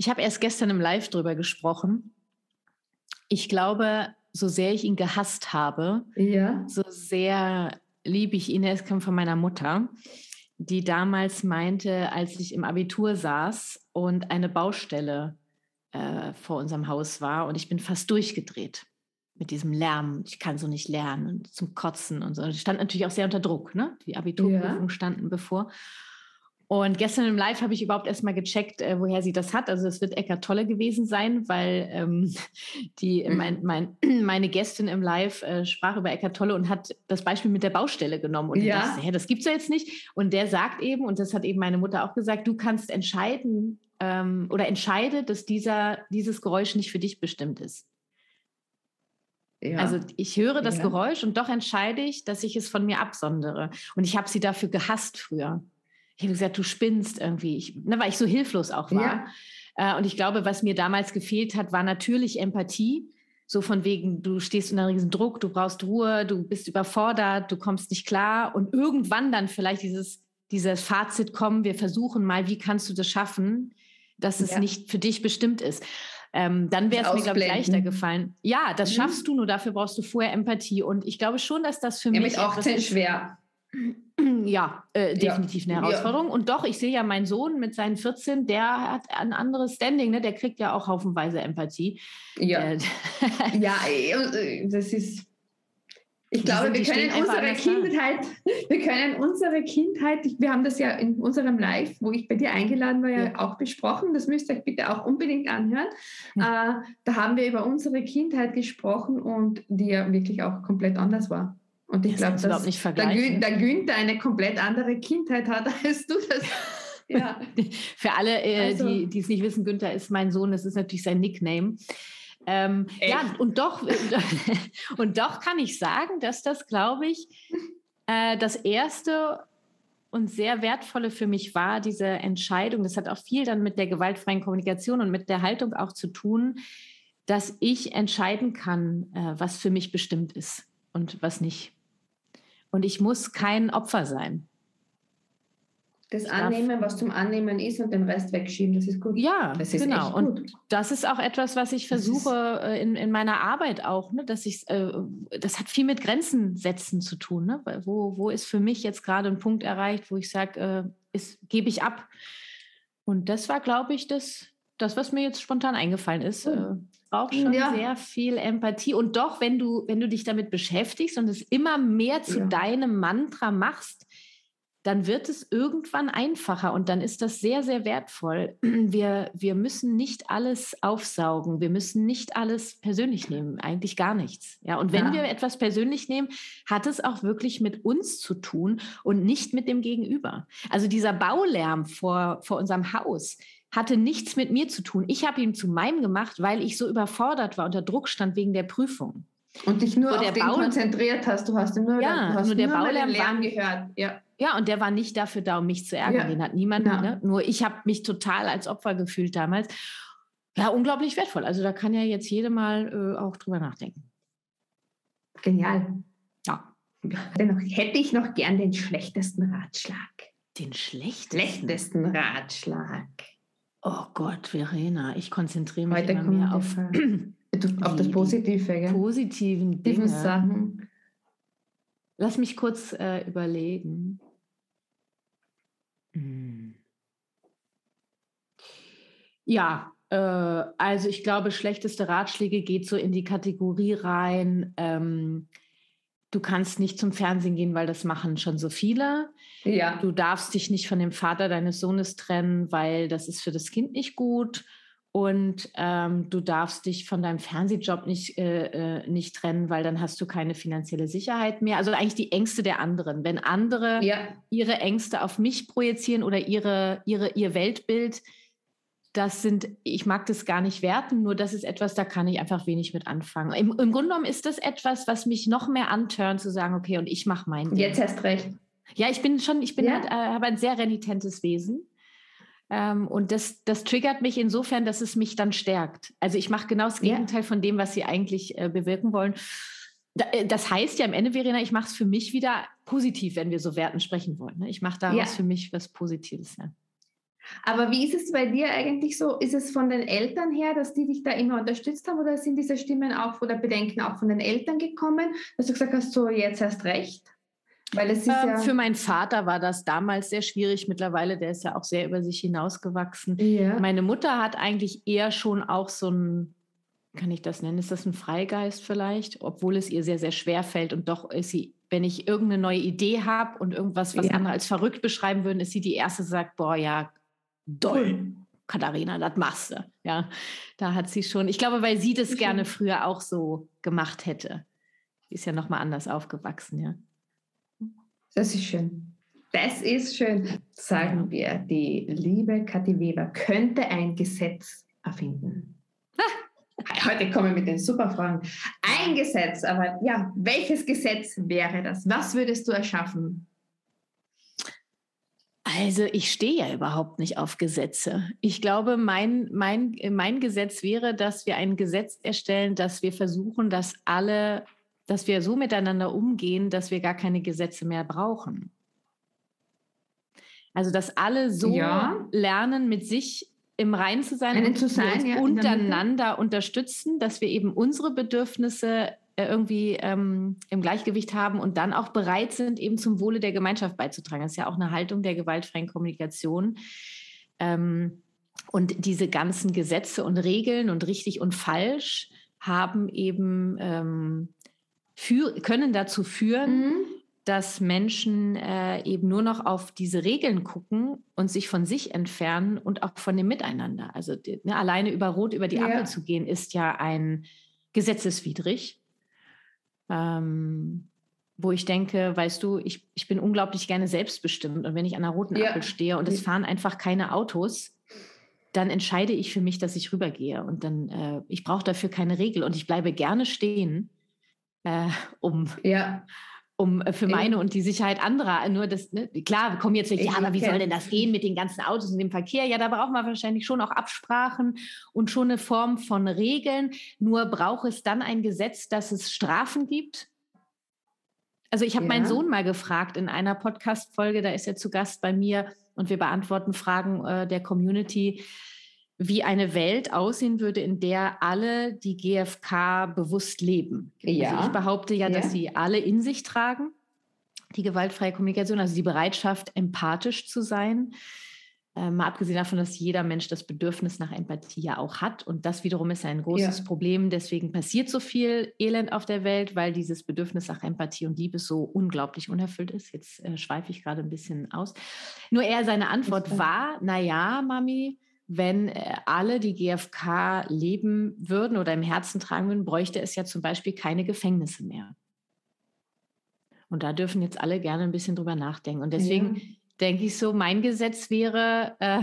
Ich habe erst gestern im Live drüber gesprochen. Ich glaube, so sehr ich ihn gehasst habe, ja. so sehr liebe ich ihn. Er kam von meiner Mutter, die damals meinte, als ich im Abitur saß und eine Baustelle äh, vor unserem Haus war und ich bin fast durchgedreht mit diesem Lärm. Ich kann so nicht lernen und zum Kotzen und so. Ich stand natürlich auch sehr unter Druck. Ne? Die Abiturprüfungen ja. standen bevor. Und gestern im Live habe ich überhaupt erstmal gecheckt, äh, woher sie das hat. Also es wird Eckart Tolle gewesen sein, weil ähm, die, mhm. mein, mein, meine Gästin im Live äh, sprach über Eckart Tolle und hat das Beispiel mit der Baustelle genommen. Und ja. dachte, hä, das gibt's ja jetzt nicht. Und der sagt eben, und das hat eben meine Mutter auch gesagt, du kannst entscheiden ähm, oder entscheide, dass dieser, dieses Geräusch nicht für dich bestimmt ist. Ja. Also ich höre das ja. Geräusch und doch entscheide ich, dass ich es von mir absondere. Und ich habe sie dafür gehasst früher ich habe gesagt, du spinnst irgendwie, ich, ne, weil ich so hilflos auch war. Ja. Äh, und ich glaube, was mir damals gefehlt hat, war natürlich Empathie. So von wegen, du stehst unter riesen Druck, du brauchst Ruhe, du bist überfordert, du kommst nicht klar und irgendwann dann vielleicht dieses dieses Fazit kommen, wir versuchen mal, wie kannst du das schaffen, dass es ja. nicht für dich bestimmt ist. Ähm, dann wäre es mir, glaube ich, leichter gefallen. Ja, das mhm. schaffst du, nur dafür brauchst du vorher Empathie. Und ich glaube schon, dass das für ja, mich. Mit 18 schwer. Ja, äh, definitiv ja. eine Herausforderung. Ja. Und doch, ich sehe ja meinen Sohn mit seinen 14, der hat ein anderes Standing, ne? der kriegt ja auch haufenweise Empathie. Ja, äh, ja äh, das ist ich glaube, wir können unsere Kindheit, wir können unsere Kindheit, wir haben das ja in unserem Live, wo ich bei dir eingeladen war, ja, ja auch besprochen. Das müsst ihr euch bitte auch unbedingt anhören. Ja. Äh, da haben wir über unsere Kindheit gesprochen und die ja wirklich auch komplett anders war. Und ich glaube, dass nicht der, Gün, Günther eine komplett andere Kindheit hat, als du das. Ja. Für alle, äh, also. die, die es nicht wissen, Günther ist mein Sohn, das ist natürlich sein Nickname. Ähm, ja, und doch, und doch kann ich sagen, dass das, glaube ich, äh, das erste und sehr wertvolle für mich war, diese Entscheidung. Das hat auch viel dann mit der gewaltfreien Kommunikation und mit der Haltung auch zu tun, dass ich entscheiden kann, äh, was für mich bestimmt ist und was nicht. Und ich muss kein Opfer sein. Das Annehmen, was zum Annehmen ist und den Rest wegschieben, das ist gut. Ja, das ist genau. Und das ist auch etwas, was ich versuche äh, in, in meiner Arbeit auch, ne, dass ich, äh, das hat viel mit Grenzen setzen zu tun. Ne? Wo, wo ist für mich jetzt gerade ein Punkt erreicht, wo ich sage, äh, gebe ich ab? Und das war, glaube ich, das, das, was mir jetzt spontan eingefallen ist. Äh, braucht schon ja. sehr viel Empathie. Und doch, wenn du, wenn du dich damit beschäftigst und es immer mehr zu ja. deinem Mantra machst, dann wird es irgendwann einfacher und dann ist das sehr, sehr wertvoll. Wir, wir müssen nicht alles aufsaugen, wir müssen nicht alles persönlich nehmen, eigentlich gar nichts. Ja, und wenn ja. wir etwas persönlich nehmen, hat es auch wirklich mit uns zu tun und nicht mit dem Gegenüber. Also dieser Baulärm vor, vor unserem Haus hatte nichts mit mir zu tun. Ich habe ihn zu meinem gemacht, weil ich so überfordert war, unter Druck stand wegen der Prüfung. Und dich nur auf den Baul konzentriert hast. Du hast nur, ja, du hast nur der nur Baulärm Lärm gehört. Ja. Ja, und der war nicht dafür da, um mich zu ärgern. Ja. Den hat niemand. Ja. Ne? Nur ich habe mich total als Opfer gefühlt damals. Ja, unglaublich wertvoll. Also da kann ja jetzt jede mal äh, auch drüber nachdenken. Genial. Ja. Dennoch hätte ich noch gern den schlechtesten Ratschlag. Den schlechtesten? Schlechtesten Ratschlag. Oh Gott, Verena, ich konzentriere mich Heute immer mehr auf, auf das Positive. Gell? Positiven Dinge. Sachen. Lass mich kurz äh, überlegen. Hm. Ja, äh, also ich glaube, schlechteste Ratschläge geht so in die Kategorie rein. Ähm, du kannst nicht zum Fernsehen gehen, weil das machen schon so viele. Ja. Du darfst dich nicht von dem Vater deines Sohnes trennen, weil das ist für das Kind nicht gut und ähm, du darfst dich von deinem Fernsehjob nicht, äh, äh, nicht trennen, weil dann hast du keine finanzielle Sicherheit mehr. Also eigentlich die Ängste der anderen. Wenn andere ja. ihre Ängste auf mich projizieren oder ihre, ihre, ihr Weltbild, das sind, ich mag das gar nicht werten, nur das ist etwas, da kann ich einfach wenig mit anfangen. Im, im Grunde genommen ist das etwas, was mich noch mehr antörnt, zu sagen, okay, und ich mache mein Ding. Jetzt hast recht. Ja, ich bin schon, ich bin ja. halt, äh, habe ein sehr renitentes Wesen. Ähm, und das, das triggert mich insofern, dass es mich dann stärkt. Also ich mache genau das Gegenteil ja. von dem, was sie eigentlich äh, bewirken wollen. Äh, das heißt ja am Ende, Verena, ich mache es für mich wieder positiv, wenn wir so Werten sprechen wollen. Ne? Ich mache daraus ja. für mich was Positives. Ja. Aber wie ist es bei dir eigentlich so? Ist es von den Eltern her, dass die dich da immer unterstützt haben oder sind diese Stimmen auch oder Bedenken auch von den Eltern gekommen, dass du gesagt hast, so jetzt erst recht? Weil es ist ähm, ja für meinen Vater war das damals sehr schwierig. Mittlerweile, der ist ja auch sehr über sich hinausgewachsen. Ja. Meine Mutter hat eigentlich eher schon auch so ein, kann ich das nennen, ist das ein Freigeist vielleicht? Obwohl es ihr sehr, sehr schwer fällt und doch ist sie, wenn ich irgendeine neue Idee habe und irgendwas, was ja. andere als verrückt beschreiben würden, ist sie die Erste, die sagt, boah, ja, doll. Katharina, das machst du. Ja, da hat sie schon, ich glaube, weil sie das mhm. gerne früher auch so gemacht hätte. Sie ist ja nochmal anders aufgewachsen, ja. Das ist schön. Das ist schön. Sagen wir, die liebe Kathi Weber könnte ein Gesetz erfinden. Heute kommen wir mit den Superfragen. Ein Gesetz, aber ja, welches Gesetz wäre das? Was würdest du erschaffen? Also ich stehe ja überhaupt nicht auf Gesetze. Ich glaube, mein, mein, mein Gesetz wäre, dass wir ein Gesetz erstellen, dass wir versuchen, dass alle dass wir so miteinander umgehen, dass wir gar keine Gesetze mehr brauchen. Also, dass alle so ja. lernen, mit sich im Rein zu sein und zu sein, uns ja, untereinander unterstützen, dass wir eben unsere Bedürfnisse irgendwie ähm, im Gleichgewicht haben und dann auch bereit sind, eben zum Wohle der Gemeinschaft beizutragen. Das ist ja auch eine Haltung der gewaltfreien Kommunikation. Ähm, und diese ganzen Gesetze und Regeln und richtig und falsch haben eben ähm, für, können dazu führen, mhm. dass Menschen äh, eben nur noch auf diese Regeln gucken und sich von sich entfernen und auch von dem Miteinander. Also ne, alleine über Rot über die Ampel zu gehen, ist ja ein gesetzeswidrig. Ähm, wo ich denke, weißt du, ich, ich bin unglaublich gerne selbstbestimmt und wenn ich an einer roten ja. Ampel stehe und es fahren einfach keine Autos, dann entscheide ich für mich, dass ich rübergehe und dann, äh, ich brauche dafür keine Regel und ich bleibe gerne stehen, äh, um, ja. Um äh, für meine und die Sicherheit anderer, nur das, ne, klar, wir kommen jetzt nicht, ja, aber wie soll denn das gehen mit den ganzen Autos und dem Verkehr? Ja, da braucht man wahrscheinlich schon auch Absprachen und schon eine Form von Regeln, nur braucht es dann ein Gesetz, dass es Strafen gibt, also ich habe ja. meinen Sohn mal gefragt in einer Podcast-Folge, da ist er zu Gast bei mir und wir beantworten Fragen äh, der Community, wie eine Welt aussehen würde, in der alle die GfK bewusst leben. Ja. Also ich behaupte ja, dass ja. sie alle in sich tragen, die gewaltfreie Kommunikation, also die Bereitschaft, empathisch zu sein, äh, mal abgesehen davon, dass jeder Mensch das Bedürfnis nach Empathie ja auch hat. Und das wiederum ist ein großes ja. Problem. Deswegen passiert so viel Elend auf der Welt, weil dieses Bedürfnis nach Empathie und Liebe so unglaublich unerfüllt ist. Jetzt äh, schweife ich gerade ein bisschen aus. Nur er, seine Antwort war, naja, Mami, wenn äh, alle die GfK leben würden oder im Herzen tragen würden, bräuchte es ja zum Beispiel keine Gefängnisse mehr. Und da dürfen jetzt alle gerne ein bisschen drüber nachdenken. Und deswegen ja denke ich so, mein Gesetz wäre, äh,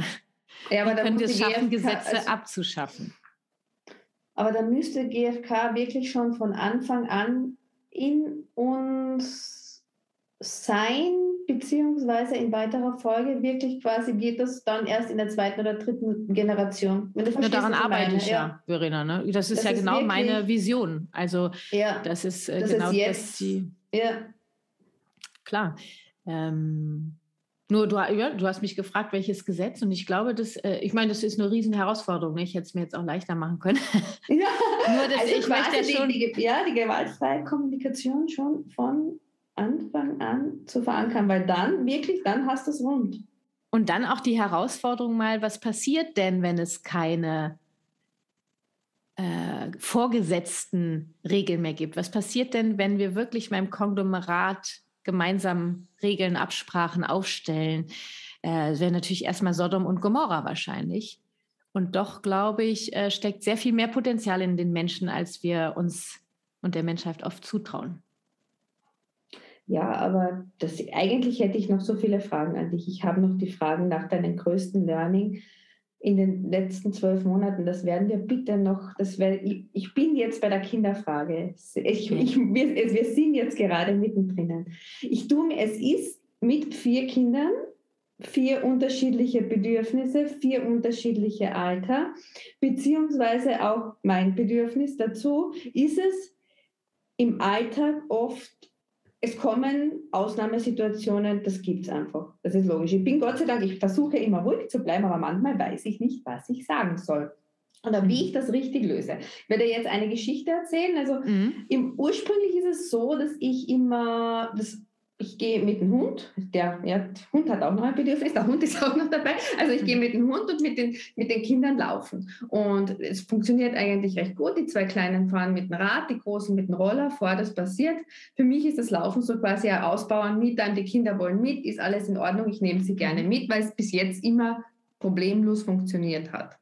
ja, aber könnte es schaffen, GfK, Gesetze also, abzuschaffen. Aber da müsste GfK wirklich schon von Anfang an in uns sein, beziehungsweise in weiterer Folge wirklich quasi geht das dann erst in der zweiten oder dritten Generation. Wenn ja, daran arbeite meine. ich ja, ja, Verena. Ne? Das ist das ja ist genau wirklich, meine Vision. Also ja, das ist äh, das genau ist jetzt, das die. Ja. Klar. Ähm, nur du, ja, du hast mich gefragt, welches Gesetz und ich glaube, das, äh, ich meine, das ist eine riesen Herausforderung. Ne? Ich hätte es mir jetzt auch leichter machen können. Ja, Nur, dass also ich möchte ja schon... Die, die, ja, die gewaltfreie Kommunikation schon von Anfang an zu verankern, weil dann, wirklich, dann hast du es rund. Und dann auch die Herausforderung mal, was passiert denn, wenn es keine äh, vorgesetzten Regeln mehr gibt? Was passiert denn, wenn wir wirklich mal im Konglomerat gemeinsam Regeln, Absprachen aufstellen. Äh, wäre natürlich erstmal Sodom und Gomorra wahrscheinlich. Und doch, glaube ich, äh, steckt sehr viel mehr Potenzial in den Menschen, als wir uns und der Menschheit oft zutrauen. Ja, aber das, eigentlich hätte ich noch so viele Fragen an dich. Ich habe noch die Fragen nach deinem größten Learning in den letzten zwölf Monaten. Das werden wir bitte noch, das wär, ich, ich bin jetzt bei der Kinderfrage. Ich, ich, wir, wir sind jetzt gerade mittendrin. Ich tue mir, es ist mit vier Kindern, vier unterschiedliche Bedürfnisse, vier unterschiedliche Alter, beziehungsweise auch mein Bedürfnis dazu, ist es im Alltag oft es kommen Ausnahmesituationen, das gibt es einfach. Das ist logisch. Ich bin Gott sei Dank, ich versuche immer ruhig zu bleiben, aber manchmal weiß ich nicht, was ich sagen soll. Oder wie ich das richtig löse. Ich werde jetzt eine Geschichte erzählen. Also mhm. im, ursprünglich ist es so, dass ich immer, das ich gehe mit dem Hund, der, ja, der Hund hat auch noch ein Bedürfnis, der Hund ist auch noch dabei. Also ich gehe mit dem Hund und mit den, mit den Kindern laufen. Und es funktioniert eigentlich recht gut. Die zwei Kleinen fahren mit dem Rad, die Großen mit dem Roller vor, das passiert. Für mich ist das Laufen so quasi ein Ausbauen mit, dann die Kinder wollen mit, ist alles in Ordnung, ich nehme sie gerne mit, weil es bis jetzt immer problemlos funktioniert hat.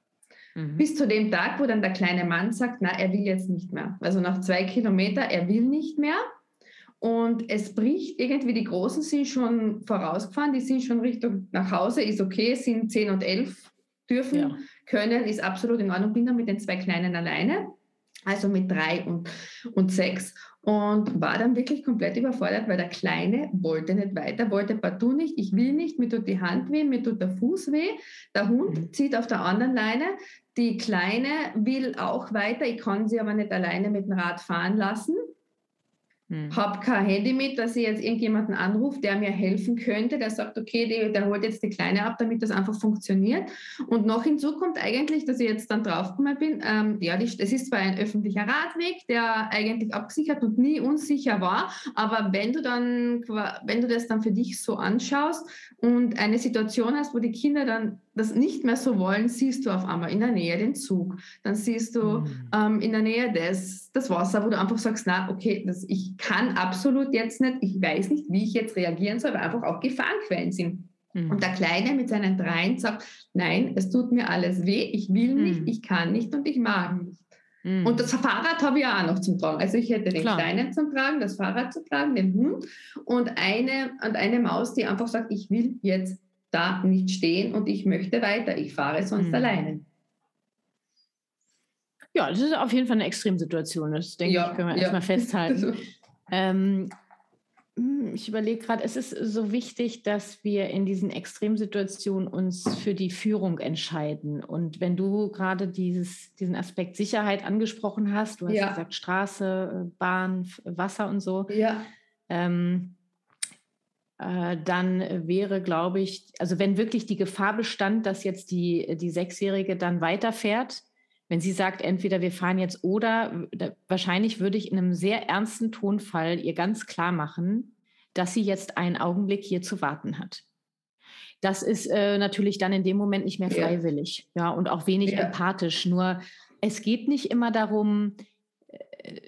Mhm. Bis zu dem Tag, wo dann der kleine Mann sagt, na, er will jetzt nicht mehr. Also nach zwei Kilometern, er will nicht mehr. Und es bricht irgendwie, die Großen sind schon vorausgefahren, die sind schon Richtung nach Hause, ist okay, sind 10 und 11, dürfen, ja. können, ist absolut in Ordnung, bin dann mit den zwei Kleinen alleine, also mit drei und, und sechs und war dann wirklich komplett überfordert, weil der Kleine wollte nicht weiter, wollte partout nicht, ich will nicht, mir tut die Hand weh, mir tut der Fuß weh, der Hund mhm. zieht auf der anderen Leine, die Kleine will auch weiter, ich kann sie aber nicht alleine mit dem Rad fahren lassen hm. habe kein Handy mit, dass ich jetzt irgendjemanden anrufe, der mir helfen könnte, der sagt, okay, der, der holt jetzt die Kleine ab, damit das einfach funktioniert. Und noch hinzu kommt eigentlich, dass ich jetzt dann draufgekommen bin, ähm, ja, es ist zwar ein öffentlicher Radweg, der eigentlich abgesichert und nie unsicher war, aber wenn du dann, wenn du das dann für dich so anschaust und eine Situation hast, wo die Kinder dann das nicht mehr so wollen, siehst du auf einmal in der Nähe den Zug. Dann siehst du mhm. ähm, in der Nähe des, das Wasser, wo du einfach sagst, na, okay, das, ich kann absolut jetzt nicht, ich weiß nicht, wie ich jetzt reagieren soll, weil einfach auch Gefahrenquellen sind. Mhm. Und der Kleine mit seinen Dreien sagt, nein, es tut mir alles weh, ich will nicht, mhm. ich kann nicht und ich mag nicht. Mhm. Und das Fahrrad habe ich auch noch zum Tragen. Also ich hätte den Klar. Kleinen zum Tragen, das Fahrrad zu tragen, den Hund und eine, und eine Maus, die einfach sagt, ich will jetzt da nicht stehen und ich möchte weiter, ich fahre sonst mhm. alleine. Ja, das ist auf jeden Fall eine Extremsituation. Das denke ja, ich, können wir ja. erstmal festhalten. ähm, hm, ich überlege gerade, es ist so wichtig, dass wir in diesen Extremsituationen uns für die Führung entscheiden. Und wenn du gerade diesen Aspekt Sicherheit angesprochen hast, du hast ja. gesagt Straße, Bahn, Wasser und so. Ja. Ähm, äh, dann wäre, glaube ich, also wenn wirklich die Gefahr bestand, dass jetzt die, die Sechsjährige dann weiterfährt, wenn sie sagt, entweder wir fahren jetzt oder, wahrscheinlich würde ich in einem sehr ernsten Tonfall ihr ganz klar machen, dass sie jetzt einen Augenblick hier zu warten hat. Das ist äh, natürlich dann in dem Moment nicht mehr freiwillig, ja, ja und auch wenig ja. empathisch. Nur es geht nicht immer darum, äh,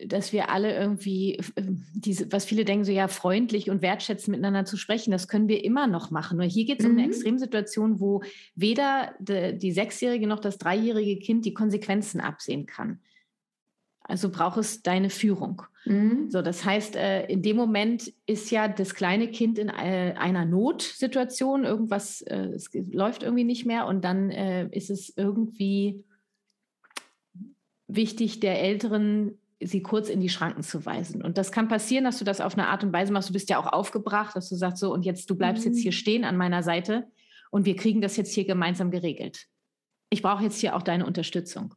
dass wir alle irgendwie, äh, diese, was viele denken, so ja, freundlich und wertschätzend miteinander zu sprechen, das können wir immer noch machen. Nur hier geht es mhm. um eine mhm. Extremsituation, wo weder de, die Sechsjährige noch das dreijährige Kind die Konsequenzen absehen kann. Also braucht es deine Führung. Mhm. So, das heißt, äh, in dem Moment ist ja das kleine Kind in einer Notsituation, irgendwas, es läuft irgendwie nicht mehr und dann ist es irgendwie wichtig, der Älteren sie kurz in die Schranken zu weisen. Und das kann passieren, dass du das auf eine Art und Weise machst. Du bist ja auch aufgebracht, dass du sagst so, und jetzt, du bleibst mhm. jetzt hier stehen an meiner Seite und wir kriegen das jetzt hier gemeinsam geregelt. Ich brauche jetzt hier auch deine Unterstützung.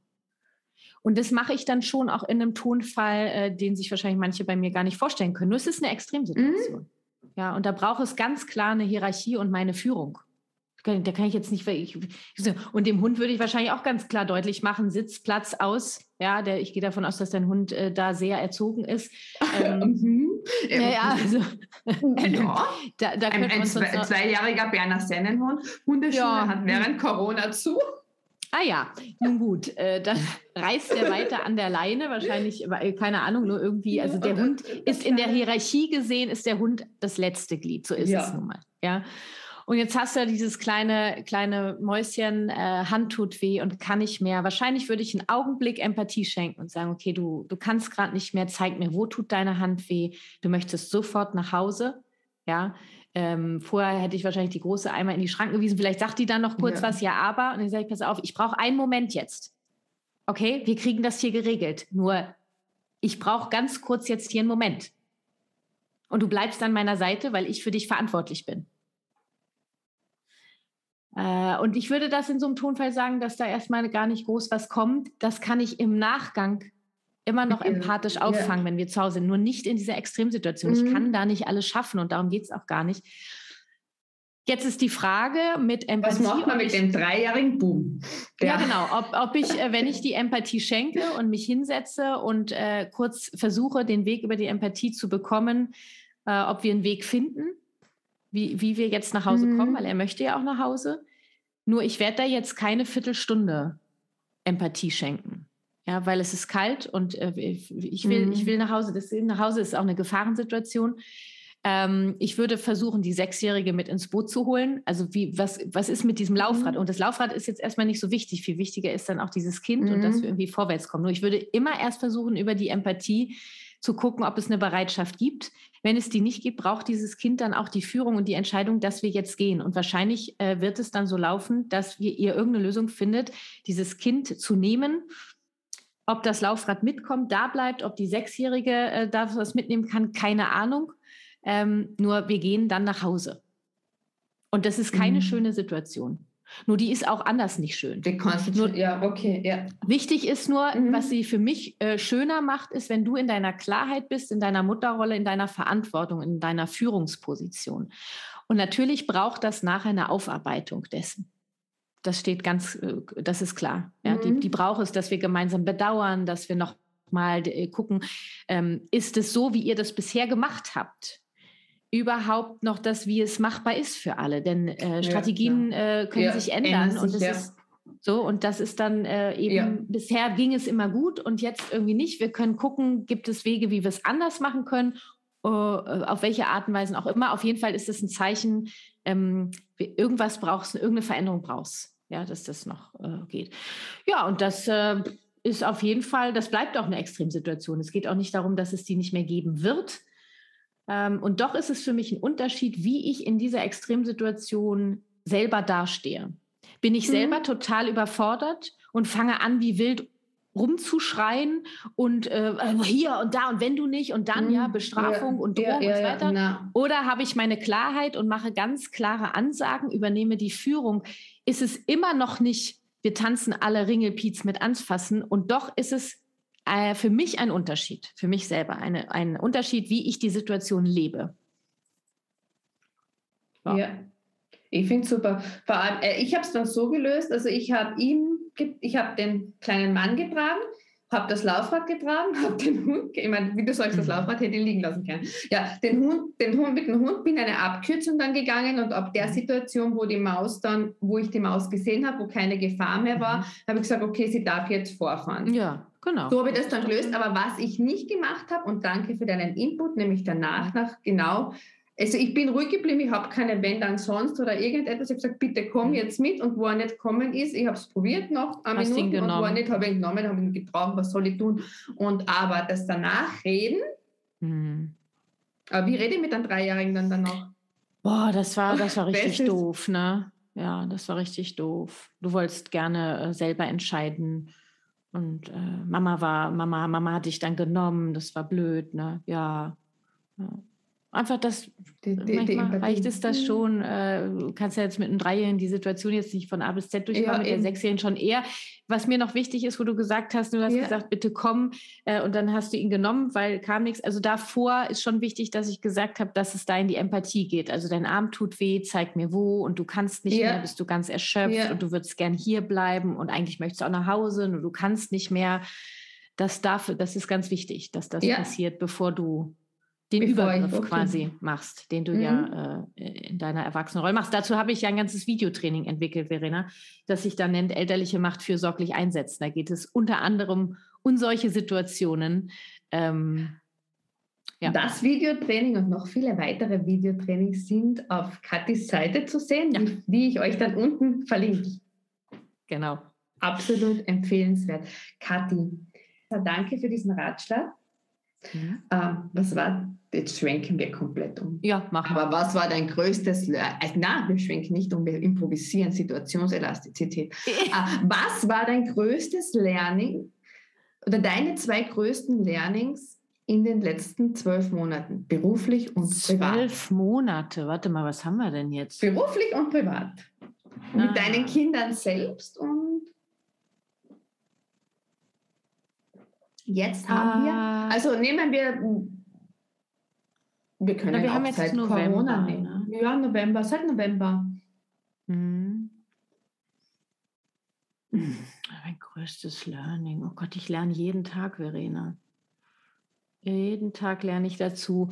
Und das mache ich dann schon auch in einem Tonfall, äh, den sich wahrscheinlich manche bei mir gar nicht vorstellen können. Nur es ist eine Extremsituation. Mhm. Ja, und da braucht es ganz klar eine Hierarchie und meine Führung. Da kann ich jetzt nicht. Ich, und dem Hund würde ich wahrscheinlich auch ganz klar deutlich machen: Sitz, Platz aus. Ja, der, ich gehe davon aus, dass dein Hund äh, da sehr erzogen ist. Ähm, mhm. ja, ja, also, ja. da, da ein, ein zwei, zweijähriger Berner Sennenhund. Hundeschule ja. hat während Corona zu. Ah ja, nun gut, äh, dann reißt er weiter an der Leine, wahrscheinlich, keine Ahnung, nur irgendwie, also der Hund ist in der Hierarchie gesehen, ist der Hund das letzte Glied, so ist ja. es nun mal. Ja. Und jetzt hast du ja dieses kleine, kleine Mäuschen, äh, Hand tut weh und kann nicht mehr. Wahrscheinlich würde ich einen Augenblick Empathie schenken und sagen, okay, du, du kannst gerade nicht mehr, zeig mir, wo tut deine Hand weh. Du möchtest sofort nach Hause. Ja, ähm, vorher hätte ich wahrscheinlich die große einmal in die Schranken gewiesen. Vielleicht sagt die dann noch kurz ja. was, ja, aber. Und dann sage ich, pass auf, ich brauche einen Moment jetzt. Okay, wir kriegen das hier geregelt. Nur, ich brauche ganz kurz jetzt hier einen Moment. Und du bleibst an meiner Seite, weil ich für dich verantwortlich bin. Äh, und ich würde das in so einem Tonfall sagen, dass da erstmal gar nicht groß was kommt. Das kann ich im Nachgang immer noch empathisch auffangen, ja. wenn wir zu Hause sind. Nur nicht in dieser Extremsituation. Mhm. Ich kann da nicht alles schaffen und darum geht es auch gar nicht. Jetzt ist die Frage mit Empathie. Was macht man mit ich, dem dreijährigen Boom? Ja, ja genau. Ob, ob, ich, äh, wenn ich die Empathie schenke und mich hinsetze und äh, kurz versuche, den Weg über die Empathie zu bekommen, äh, ob wir einen Weg finden, wie, wie wir jetzt nach Hause mhm. kommen, weil er möchte ja auch nach Hause. Nur ich werde da jetzt keine Viertelstunde Empathie schenken. Ja, weil es ist kalt und äh, ich, will, mhm. ich will nach Hause. Das nach Hause ist auch eine Gefahrensituation. Ähm, ich würde versuchen, die Sechsjährige mit ins Boot zu holen. Also wie, was, was ist mit diesem Laufrad? Mhm. Und das Laufrad ist jetzt erstmal nicht so wichtig. Viel wichtiger ist dann auch dieses Kind mhm. und dass mhm. wir irgendwie vorwärts kommen. Nur ich würde immer erst versuchen, über die Empathie zu gucken, ob es eine Bereitschaft gibt. Wenn es die nicht gibt, braucht dieses Kind dann auch die Führung und die Entscheidung, dass wir jetzt gehen. Und wahrscheinlich äh, wird es dann so laufen, dass wir ihr irgendeine Lösung findet, dieses Kind zu nehmen. Ob das Laufrad mitkommt, da bleibt, ob die Sechsjährige äh, da was mitnehmen kann, keine Ahnung. Ähm, nur wir gehen dann nach Hause. Und das ist keine mhm. schöne Situation. Nur die ist auch anders nicht schön. Die kannst du nur, ja, okay, ja. Wichtig ist nur, mhm. was sie für mich äh, schöner macht, ist, wenn du in deiner Klarheit bist, in deiner Mutterrolle, in deiner Verantwortung, in deiner Führungsposition. Und natürlich braucht das nachher eine Aufarbeitung dessen. Das steht ganz, äh, das ist klar. Ja, mhm. die, die braucht es, dass wir gemeinsam bedauern, dass wir noch mal äh, gucken, ähm, ist es so, wie ihr das bisher gemacht habt? Überhaupt noch das, wie es machbar ist für alle. Denn äh, Strategien ja, äh, können ja, sich ändern sich, und das ja. ist so und das ist dann äh, eben bisher ging es immer gut und jetzt irgendwie nicht. Wir können gucken, gibt es Wege, wie wir es anders machen können, uh, auf welche Art und Weise auch immer. Auf jeden Fall ist es ein Zeichen, ähm, irgendwas brauchst, irgendeine Veränderung brauchst, ja, dass das noch äh, geht. Ja, und das äh, ist auf jeden Fall, das bleibt auch eine Extremsituation. Es geht auch nicht darum, dass es die nicht mehr geben wird und doch ist es für mich ein Unterschied, wie ich in dieser Extremsituation selber dastehe. Bin ich mhm. selber total überfordert und fange an, wie wild rumzuschreien und äh, also hier und da und wenn du nicht und dann mhm. ja Bestrafung ja, und Drohung ja, ja, und so weiter. Oder habe ich meine Klarheit und mache ganz klare Ansagen, übernehme die Führung. Ist es immer noch nicht, wir tanzen alle Ringelpiez mit anfassen und doch ist es äh, für mich ein Unterschied, für mich selber eine, ein Unterschied, wie ich die Situation lebe. Ja, ja. ich finde es super. Vor allem, äh, ich habe es dann so gelöst, also ich habe ihm, ich habe den kleinen Mann getragen, habe das Laufrad getragen, habe den Hund, ich meine, wie du sagst, das mhm. Laufrad hätte ich liegen lassen können. Ja, den Hund, den Hund mit dem Hund bin eine Abkürzung dann gegangen und ab der mhm. Situation, wo die Maus dann, wo ich die Maus gesehen habe, wo keine Gefahr mehr war, mhm. habe ich gesagt, okay, sie darf jetzt vorfahren. Ja. Genau. So habe ich das dann gelöst. Aber was ich nicht gemacht habe, und danke für deinen Input, nämlich danach, nach genau, also ich bin ruhig geblieben, ich habe keine Wenn dann sonst oder irgendetwas. Ich habe gesagt, bitte komm mhm. jetzt mit. Und wo er nicht kommen ist, ich habe es probiert noch eine Hast Minute und wo er nicht, habe ich ihn genommen, habe ihn gebraucht, was soll ich tun? Und aber das danach reden, mhm. aber wie rede ich mit einem Dreijährigen dann danach? Boah, das war, das war richtig doof, ne? Ja, das war richtig doof. Du wolltest gerne äh, selber entscheiden, und äh, Mama war, Mama, Mama hat dich dann genommen, das war blöd, ne? Ja. ja einfach das, die, die, manchmal die reicht es das mhm. schon. Äh, du kannst ja jetzt mit einem Dreijährigen die Situation jetzt nicht von A bis Z durchmachen, ja, mit eben. der Sechsjährigen schon eher. Was mir noch wichtig ist, wo du gesagt hast, du hast ja. gesagt, bitte komm, äh, und dann hast du ihn genommen, weil kam nichts. Also davor ist schon wichtig, dass ich gesagt habe, dass es da in die Empathie geht. Also dein Arm tut weh, zeig mir wo und du kannst nicht ja. mehr, bist du ganz erschöpft und du würdest gern hier bleiben und eigentlich möchtest du auch nach Hause und du kannst nicht mehr. Das darf, das ist ganz wichtig, dass das passiert, bevor du den Übergriff okay. quasi machst, den du mhm. ja äh, in deiner Erwachsenenrolle machst. Dazu habe ich ja ein ganzes Videotraining entwickelt, Verena, das sich dann nennt Elterliche Macht fürsorglich einsetzen. Da geht es unter anderem um solche Situationen. Ähm, ja. Das Videotraining und noch viele weitere Videotrainings sind auf Katis Seite zu sehen, ja. die, die ich euch dann unten verlinke. Genau. Absolut empfehlenswert. Kathi, danke für diesen Ratschlag. Mhm. Ähm, was war, jetzt schwenken wir komplett um. Ja, machen wir. Aber was war dein größtes, äh, nein, wir schwenken nicht um, wir improvisieren, Situationselastizität. äh, was war dein größtes Learning oder deine zwei größten Learnings in den letzten zwölf Monaten, beruflich und privat? Zwölf Monate, warte mal, was haben wir denn jetzt? Beruflich und privat. Ah. Mit deinen Kindern selbst und Jetzt haben ah. wir, also nehmen wir, wir können Na, wir auch haben jetzt seit November, Corona nehmen. Ne? Ja, November, seit November. Mhm. Mein größtes Learning. Oh Gott, ich lerne jeden Tag, Verena. Jeden Tag lerne ich dazu.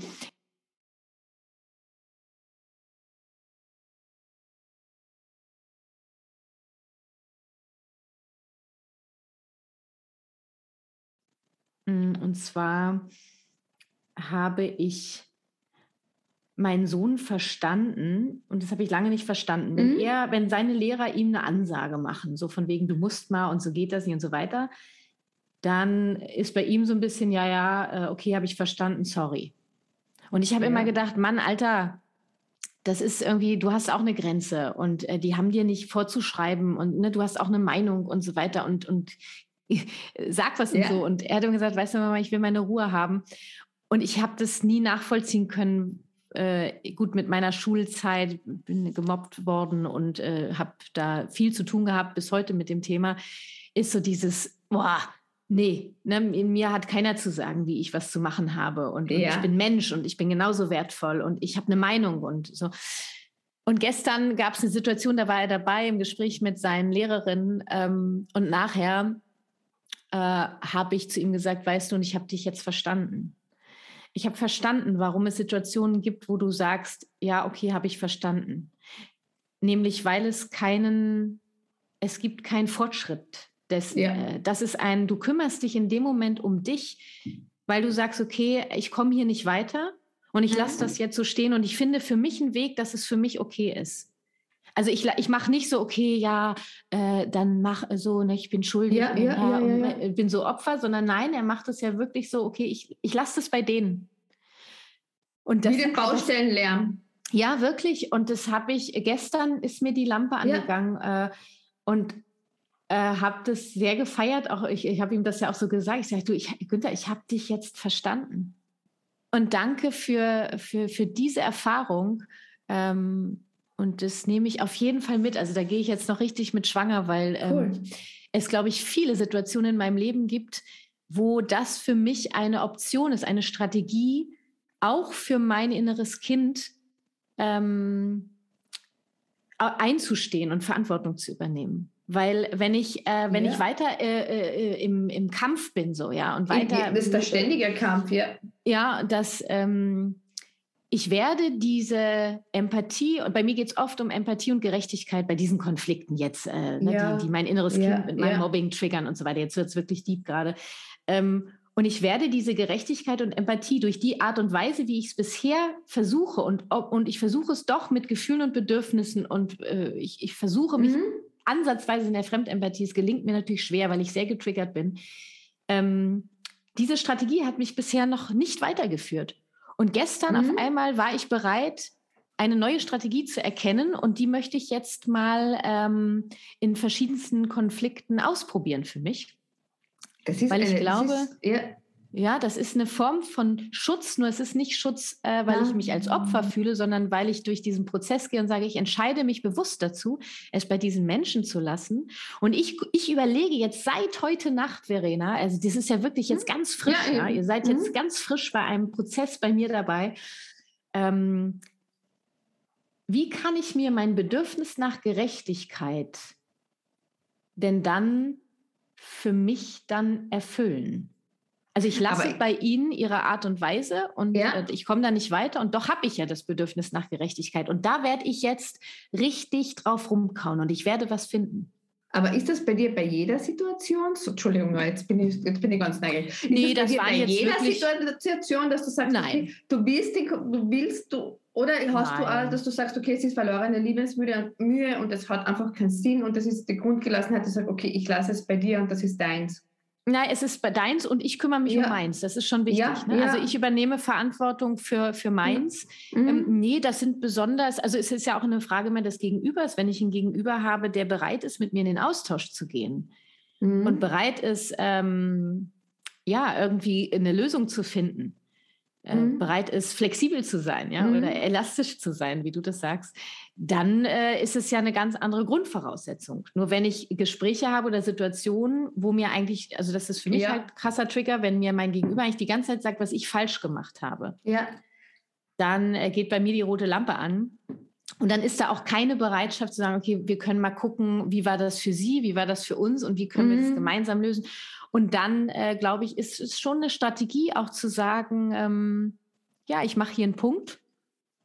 Und zwar habe ich meinen Sohn verstanden, und das habe ich lange nicht verstanden, wenn mhm. er, wenn seine Lehrer ihm eine Ansage machen, so von wegen, du musst mal und so geht das nicht und so weiter, dann ist bei ihm so ein bisschen, ja, ja, äh, okay, habe ich verstanden, sorry. Und ich habe ja. immer gedacht, Mann, Alter, das ist irgendwie, du hast auch eine Grenze und äh, die haben dir nicht vorzuschreiben und ne, du hast auch eine Meinung und so weiter und, und sag was und so. Und er hat immer gesagt, weißt du, Mama, ich will meine Ruhe haben. Und ich habe das nie nachvollziehen können, äh, gut mit meiner Schulzeit, bin gemobbt worden und äh, habe da viel zu tun gehabt bis heute mit dem Thema, ist so dieses, boah, nee, ne, mir hat keiner zu sagen, wie ich was zu machen habe. Und, ja. und ich bin Mensch und ich bin genauso wertvoll und ich habe eine Meinung und so. Und gestern gab es eine Situation, da war er dabei im Gespräch mit seinen Lehrerinnen ähm, und nachher äh, habe ich zu ihm gesagt, weißt du, und ich habe dich jetzt verstanden. Ich habe verstanden, warum es Situationen gibt, wo du sagst, ja, okay, habe ich verstanden. Nämlich, weil es keinen, es gibt keinen Fortschritt dessen. Ja. Äh, das ist ein, du kümmerst dich in dem Moment um dich, weil du sagst, okay, ich komme hier nicht weiter und ich lasse das jetzt so stehen und ich finde für mich einen Weg, dass es für mich okay ist. Also ich, ich mache nicht so, okay, ja, äh, dann mach so, ne, ich bin schuldig, ja, ja, ja, ja, ja. bin so Opfer, sondern nein, er macht es ja wirklich so, okay, ich, ich lasse das bei denen. Und das, Wie den Baustellenlärm. Ja, wirklich. Und das habe ich, gestern ist mir die Lampe angegangen äh, und äh, habe das sehr gefeiert. Auch ich, ich habe ihm das ja auch so gesagt. Ich sage, du, ich, Günther, ich habe dich jetzt verstanden. Und danke für, für, für diese Erfahrung. Ähm, und das nehme ich auf jeden Fall mit. Also da gehe ich jetzt noch richtig mit schwanger, weil ähm, cool. es, glaube ich, viele Situationen in meinem Leben gibt, wo das für mich eine Option ist, eine Strategie, auch für mein inneres Kind ähm, einzustehen und Verantwortung zu übernehmen. Weil wenn ich, äh, wenn ja. ich weiter äh, äh, im, im Kampf bin, so, ja, und weiter. Das ist der ständige Kampf, ja. Ja, dass ähm, ich werde diese Empathie, und bei mir geht es oft um Empathie und Gerechtigkeit bei diesen Konflikten jetzt, äh, ne, ja. die, die, mein inneres ja. Kind mit meinem Mobbing triggern und so weiter. Jetzt wird es wirklich deep gerade. Ähm, und ich werde diese Gerechtigkeit und Empathie durch die Art und Weise, wie ich es bisher versuche, und, und ich versuche es doch mit Gefühlen und Bedürfnissen und äh, ich, ich versuche mich mhm ansatzweise in der Fremdempathie. Es gelingt mir natürlich schwer, weil ich sehr getriggert bin. Ähm, diese Strategie hat mich bisher noch nicht weitergeführt. Und gestern mhm. auf einmal war ich bereit, eine neue Strategie zu erkennen und die möchte ich jetzt mal ähm, in verschiedensten Konflikten ausprobieren für mich. Das ist weil ich eine, glaube, ist, ja, ja, das ist eine Form von Schutz, nur es ist nicht Schutz, äh, weil ja. ich mich als Opfer fühle, sondern weil ich durch diesen Prozess gehe und sage, ich entscheide mich bewusst dazu, es bei diesen Menschen zu lassen. Und ich, ich überlege jetzt seit heute Nacht, Verena, also das ist ja wirklich jetzt hm? ganz frisch, ja, ja. ihr seid jetzt ganz frisch bei einem Prozess bei mir dabei. Ähm, wie kann ich mir mein Bedürfnis nach Gerechtigkeit denn dann für mich dann erfüllen? Also ich lasse Aber bei Ihnen Ihre Art und Weise und ja. Äh, ich komme da nicht weiter und doch habe ich ja das Bedürfnis nach Gerechtigkeit. Und da werde ich jetzt richtig drauf rumkauen und ich werde was finden. Aber ist das bei dir bei jeder Situation? So, Entschuldigung, jetzt bin ich, jetzt bin ich ganz neugierig. Nee, das, das war bei jeder Situation, dass du sagst, Nein. Okay, du willst, du willst, du oder hast Nein. du auch, dass du sagst, okay, es ist verlorene Liebensmühe und es hat einfach keinen Sinn und das ist die Grundgelassenheit, du sagst, okay, ich lasse es bei dir und das ist deins. Nein, es ist bei deins und ich kümmere mich ja. um meins. Das ist schon wichtig. Ja, ne? ja. Also ich übernehme Verantwortung für, für meins. Mhm. Ähm, nee, das sind besonders, also es ist ja auch eine Frage mehr des Gegenübers, wenn ich einen Gegenüber habe, der bereit ist, mit mir in den Austausch zu gehen mhm. und bereit ist, ähm, ja, irgendwie eine Lösung zu finden. Äh, mhm. bereit ist, flexibel zu sein, ja, mhm. oder elastisch zu sein, wie du das sagst, dann äh, ist es ja eine ganz andere Grundvoraussetzung. Nur wenn ich Gespräche habe oder Situationen, wo mir eigentlich, also das ist für mich ja. halt krasser Trigger, wenn mir mein Gegenüber eigentlich die ganze Zeit sagt, was ich falsch gemacht habe. Ja. Dann äh, geht bei mir die rote Lampe an. Und dann ist da auch keine Bereitschaft zu sagen, okay, wir können mal gucken, wie war das für Sie, wie war das für uns und wie können mhm. wir das mhm. gemeinsam lösen. Und dann, äh, glaube ich, ist es schon eine Strategie, auch zu sagen, ähm, ja, ich mache hier einen Punkt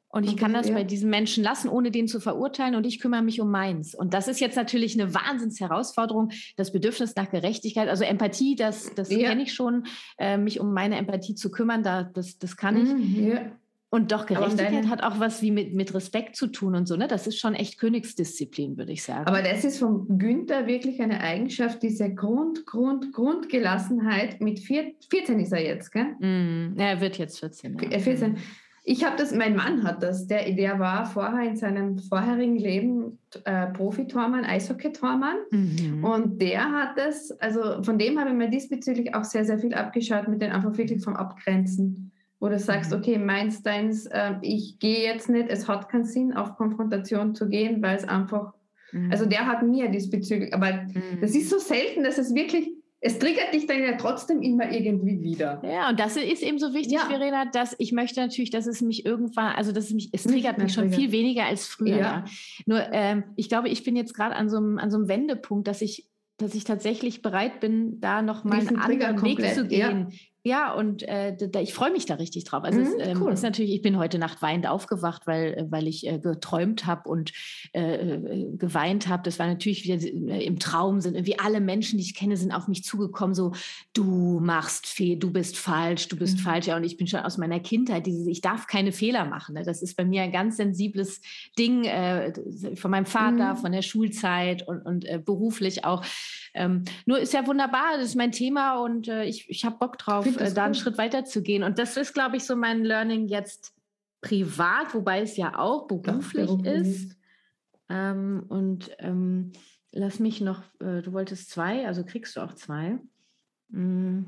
und ich kann das ja. bei diesen Menschen lassen, ohne den zu verurteilen und ich kümmere mich um meins. Und das ist jetzt natürlich eine Wahnsinnsherausforderung, das Bedürfnis nach Gerechtigkeit, also Empathie, das, das ja. kenne ich schon, äh, mich um meine Empathie zu kümmern, da, das, das kann ich. Mhm, ja. Und doch Gerechtigkeit hat auch was wie mit, mit Respekt zu tun und so, ne? Das ist schon echt Königsdisziplin, würde ich sagen. Aber das ist von Günther wirklich eine Eigenschaft, diese Grund, Grund, Grundgelassenheit. Mit vier, 14 ist er jetzt, gell? Mm, er wird jetzt 14. Ja. 14. Ich habe das, mein Mann hat das, der, der war vorher in seinem vorherigen Leben äh, Profitormann, Eishockeytormann. Mhm. Und der hat das, also von dem habe ich mir diesbezüglich auch sehr, sehr viel abgeschaut, mit den einfach wirklich vom Abgrenzen wo du sagst, mhm. okay, meins, deins, äh, ich gehe jetzt nicht, es hat keinen Sinn, auf Konfrontation zu gehen, weil es einfach, mhm. also der hat mir diesbezüglich, aber mhm. das ist so selten, dass es wirklich, es triggert dich dann ja trotzdem immer irgendwie wieder. Ja, und das ist eben so wichtig, ja. Verena, dass ich möchte natürlich, dass es mich irgendwann, also dass es mich, es triggert mich schon triggert. viel weniger als früher. Ja. Nur ähm, ich glaube, ich bin jetzt gerade an so einem an so einem Wendepunkt, dass ich dass ich tatsächlich bereit bin, da noch mal einen anderen Weg zu gehen. Ja. Ja, und äh, da, ich freue mich da richtig drauf. Also mhm, es ähm, cool. ist natürlich, ich bin heute Nacht weinend aufgewacht, weil, äh, weil ich äh, geträumt habe und äh, äh, geweint habe. Das war natürlich wieder äh, im Traum, sind irgendwie alle Menschen, die ich kenne, sind auf mich zugekommen, so, du machst Fehl, du bist falsch, du bist mhm. falsch. Ja, und ich bin schon aus meiner Kindheit, dieses, ich darf keine Fehler machen. Ne? Das ist bei mir ein ganz sensibles Ding von meinem Vater, mhm. von der Schulzeit und, und beruflich auch. Ähm, nur ist ja wunderbar, das ist mein Thema und ich, ich habe Bock drauf äh, da einen Schritt weiter zu gehen. Und das ist, glaube ich, so mein Learning jetzt privat, wobei es ja auch beruflich ja, ist. Ähm, und ähm, lass mich noch, äh, du wolltest zwei, also kriegst du auch zwei. Mm.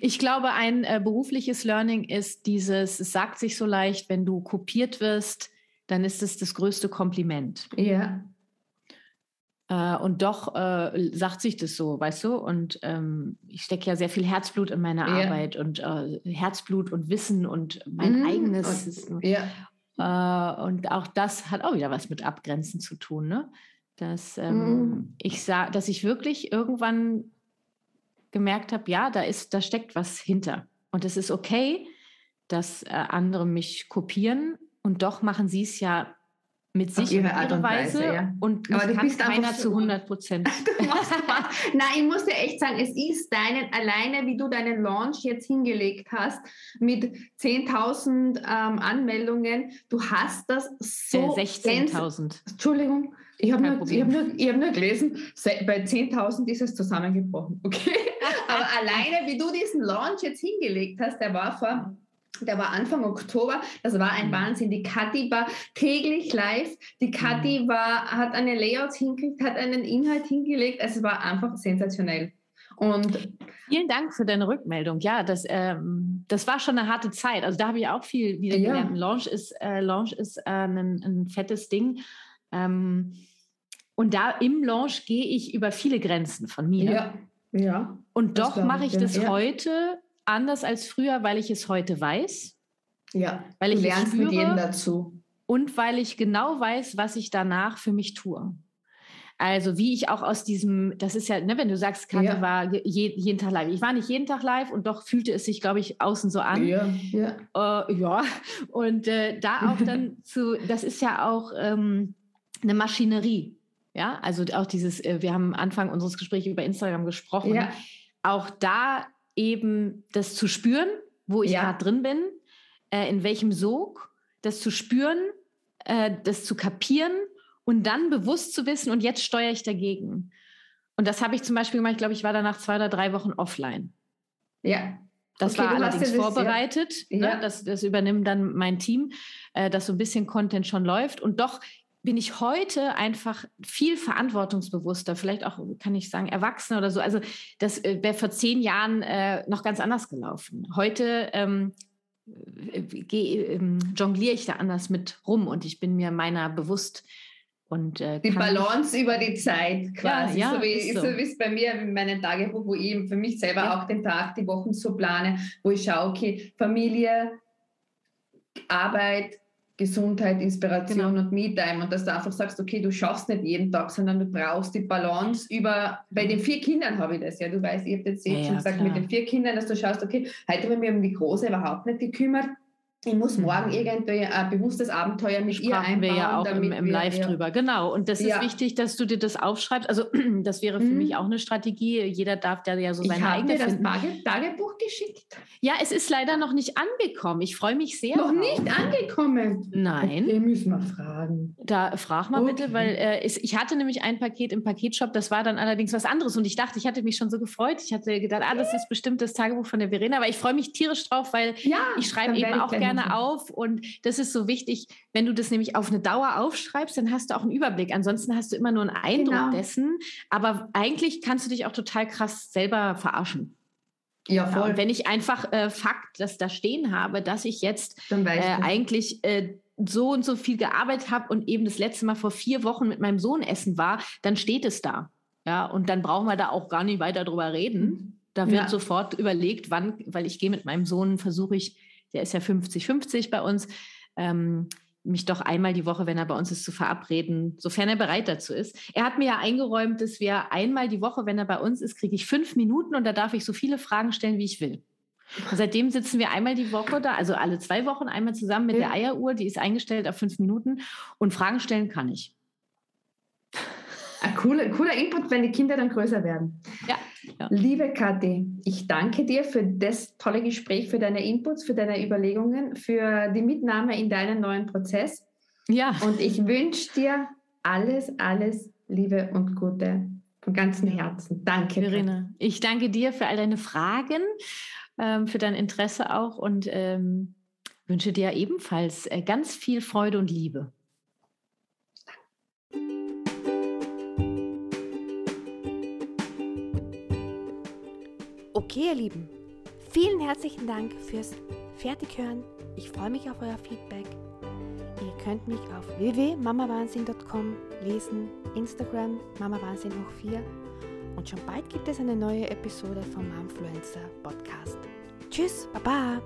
Ich glaube, ein äh, berufliches Learning ist dieses, es sagt sich so leicht, wenn du kopiert wirst, dann ist es das größte Kompliment. Ja. Äh, und doch äh, sagt sich das so, weißt du? Und ähm, ich stecke ja sehr viel Herzblut in meine ja. Arbeit und äh, Herzblut und Wissen und mein mhm. eigenes. Und, ja. Äh, und auch das hat auch wieder was mit Abgrenzen zu tun, ne? Dass ähm, mhm. ich sah, dass ich wirklich irgendwann gemerkt habe, ja, da ist, da steckt was hinter. Und es ist okay, dass äh, andere mich kopieren und doch machen sie es ja mit sich ihre Art und Weise, Weise ja. und aber du bist keiner zu 100 Prozent. Nein, ich muss dir echt sagen, es ist deinen, alleine wie du deinen Launch jetzt hingelegt hast, mit 10.000 ähm, Anmeldungen, du hast das so... Äh, 16.000. Entschuldigung, ich habe nur, hab nur, hab nur gelesen, bei 10.000 ist es zusammengebrochen, okay? aber alleine wie du diesen Launch jetzt hingelegt hast, der war vor der war Anfang Oktober, das war ein mhm. Wahnsinn. Die Kathi war täglich live. Die Kathi mhm. war, hat eine Layouts hingekriegt, hat einen Inhalt hingelegt. Es war einfach sensationell. Und Vielen Dank für deine Rückmeldung. Ja, das, ähm, das war schon eine harte Zeit. Also da habe ich auch viel wieder ja. gelernt. Launch ist, äh, Launch ist äh, ein, ein, fettes Ding. Ähm, und da im Launch gehe ich über viele Grenzen von mir. Ja, ja. Und doch mache ich das ja. heute anders als früher, weil ich es heute weiß. Ja, weil ich du lernst spüre, mit jedem dazu. Und weil ich genau weiß, was ich danach für mich tue. Also wie ich auch aus diesem, das ist ja, ne, wenn du sagst, Kante ja. war je, jeden Tag live. Ich war nicht jeden Tag live und doch fühlte es sich, glaube ich, außen so an. Ja, ja. Äh, ja. Und äh, da auch dann zu, das ist ja auch ähm, eine Maschinerie. Ja, also auch dieses, äh, wir haben am Anfang unseres Gesprächs über Instagram gesprochen. Ja. Auch da eben das zu spüren, wo ich ja. gerade drin bin, äh, in welchem Sog, das zu spüren, äh, das zu kapieren und dann bewusst zu wissen, und jetzt steuere ich dagegen. Und das habe ich zum Beispiel gemacht, ich glaube, ich war danach zwei oder drei Wochen offline. Ja. Das okay, war allerdings vorbereitet. Ja. Ne? Das, das übernimmt dann mein Team, äh, dass so ein bisschen Content schon läuft. Und doch bin ich heute einfach viel verantwortungsbewusster, vielleicht auch, kann ich sagen, erwachsener oder so. Also das äh, wäre vor zehn Jahren äh, noch ganz anders gelaufen. Heute ähm, äh, ähm, jongliere ich da anders mit rum und ich bin mir meiner bewusst. Und, äh, die Balance über die Zeit quasi, ja, ja, so, wie, so. so es bei mir in meinem Tagebuch, wo ich für mich selber ja. auch den Tag, die Wochen so plane, wo ich schaue, okay, Familie, Arbeit, Gesundheit, Inspiration genau. und Me-Time und dass du einfach sagst, okay, du schaffst nicht jeden Tag, sondern du brauchst die Balance über, bei den vier Kindern habe ich das ja, du weißt, ich habe jetzt ja, schon gesagt, klar. mit den vier Kindern, dass du schaust, okay, heute habe ich mich um die Große überhaupt nicht gekümmert, ich muss morgen mhm. irgendwie ein bewusstes Abenteuer mit Sprachen ihr einbauen. wir ja auch im, im Live wir, drüber. Genau. Und das ja. ist wichtig, dass du dir das aufschreibst. Also das wäre für mhm. mich auch eine Strategie. Jeder darf da ja so seine ich eigene dir das Tage, Tagebuch geschickt. Ja, es ist leider noch nicht angekommen. Ich freue mich sehr. Noch drauf. nicht angekommen? Nein. Okay, müssen wir fragen. Da frag mal okay. bitte, weil äh, es, ich hatte nämlich ein Paket im Paketshop, das war dann allerdings was anderes. Und ich dachte, ich hatte mich schon so gefreut. Ich hatte gedacht, ah, das ist bestimmt das Tagebuch von der Verena. Aber ich freue mich tierisch drauf, weil ja, ich schreibe eben auch gerne auf und das ist so wichtig, wenn du das nämlich auf eine Dauer aufschreibst, dann hast du auch einen Überblick. Ansonsten hast du immer nur einen Eindruck genau. dessen. Aber eigentlich kannst du dich auch total krass selber verarschen. Ja, voll. Ja, wenn ich einfach äh, Fakt, das da stehen habe, dass ich jetzt äh, eigentlich äh, so und so viel gearbeitet habe und eben das letzte Mal vor vier Wochen mit meinem Sohn essen war, dann steht es da. Ja, und dann brauchen wir da auch gar nicht weiter drüber reden. Da wird ja. sofort überlegt, wann, weil ich gehe mit meinem Sohn, versuche ich, der ist ja 50-50 bei uns, ähm, mich doch einmal die Woche, wenn er bei uns ist, zu verabreden, sofern er bereit dazu ist. Er hat mir ja eingeräumt, dass wir einmal die Woche, wenn er bei uns ist, kriege ich fünf Minuten und da darf ich so viele Fragen stellen, wie ich will. Und seitdem sitzen wir einmal die Woche da, also alle zwei Wochen einmal zusammen mit der Eieruhr, die ist eingestellt auf fünf Minuten und Fragen stellen kann ich. Ein cooler, cooler Input, wenn die Kinder dann größer werden. Ja, ja. Liebe Kathi, ich danke dir für das tolle Gespräch, für deine Inputs, für deine Überlegungen, für die Mitnahme in deinen neuen Prozess. Ja. Und ich wünsche dir alles, alles Liebe und Gute von ganzem Herzen. Danke. Verena, ich danke dir für all deine Fragen ähm, für dein Interesse auch und ähm, wünsche dir ebenfalls äh, ganz viel Freude und Liebe. Okay, ihr Lieben, vielen herzlichen Dank fürs Fertighören. Ich freue mich auf euer Feedback. Ihr könnt mich auf www.mamawahnsinn.com lesen, Instagram mamawahnsinn hoch 4 und schon bald gibt es eine neue Episode vom Momfluencer Podcast. Tschüss, Baba!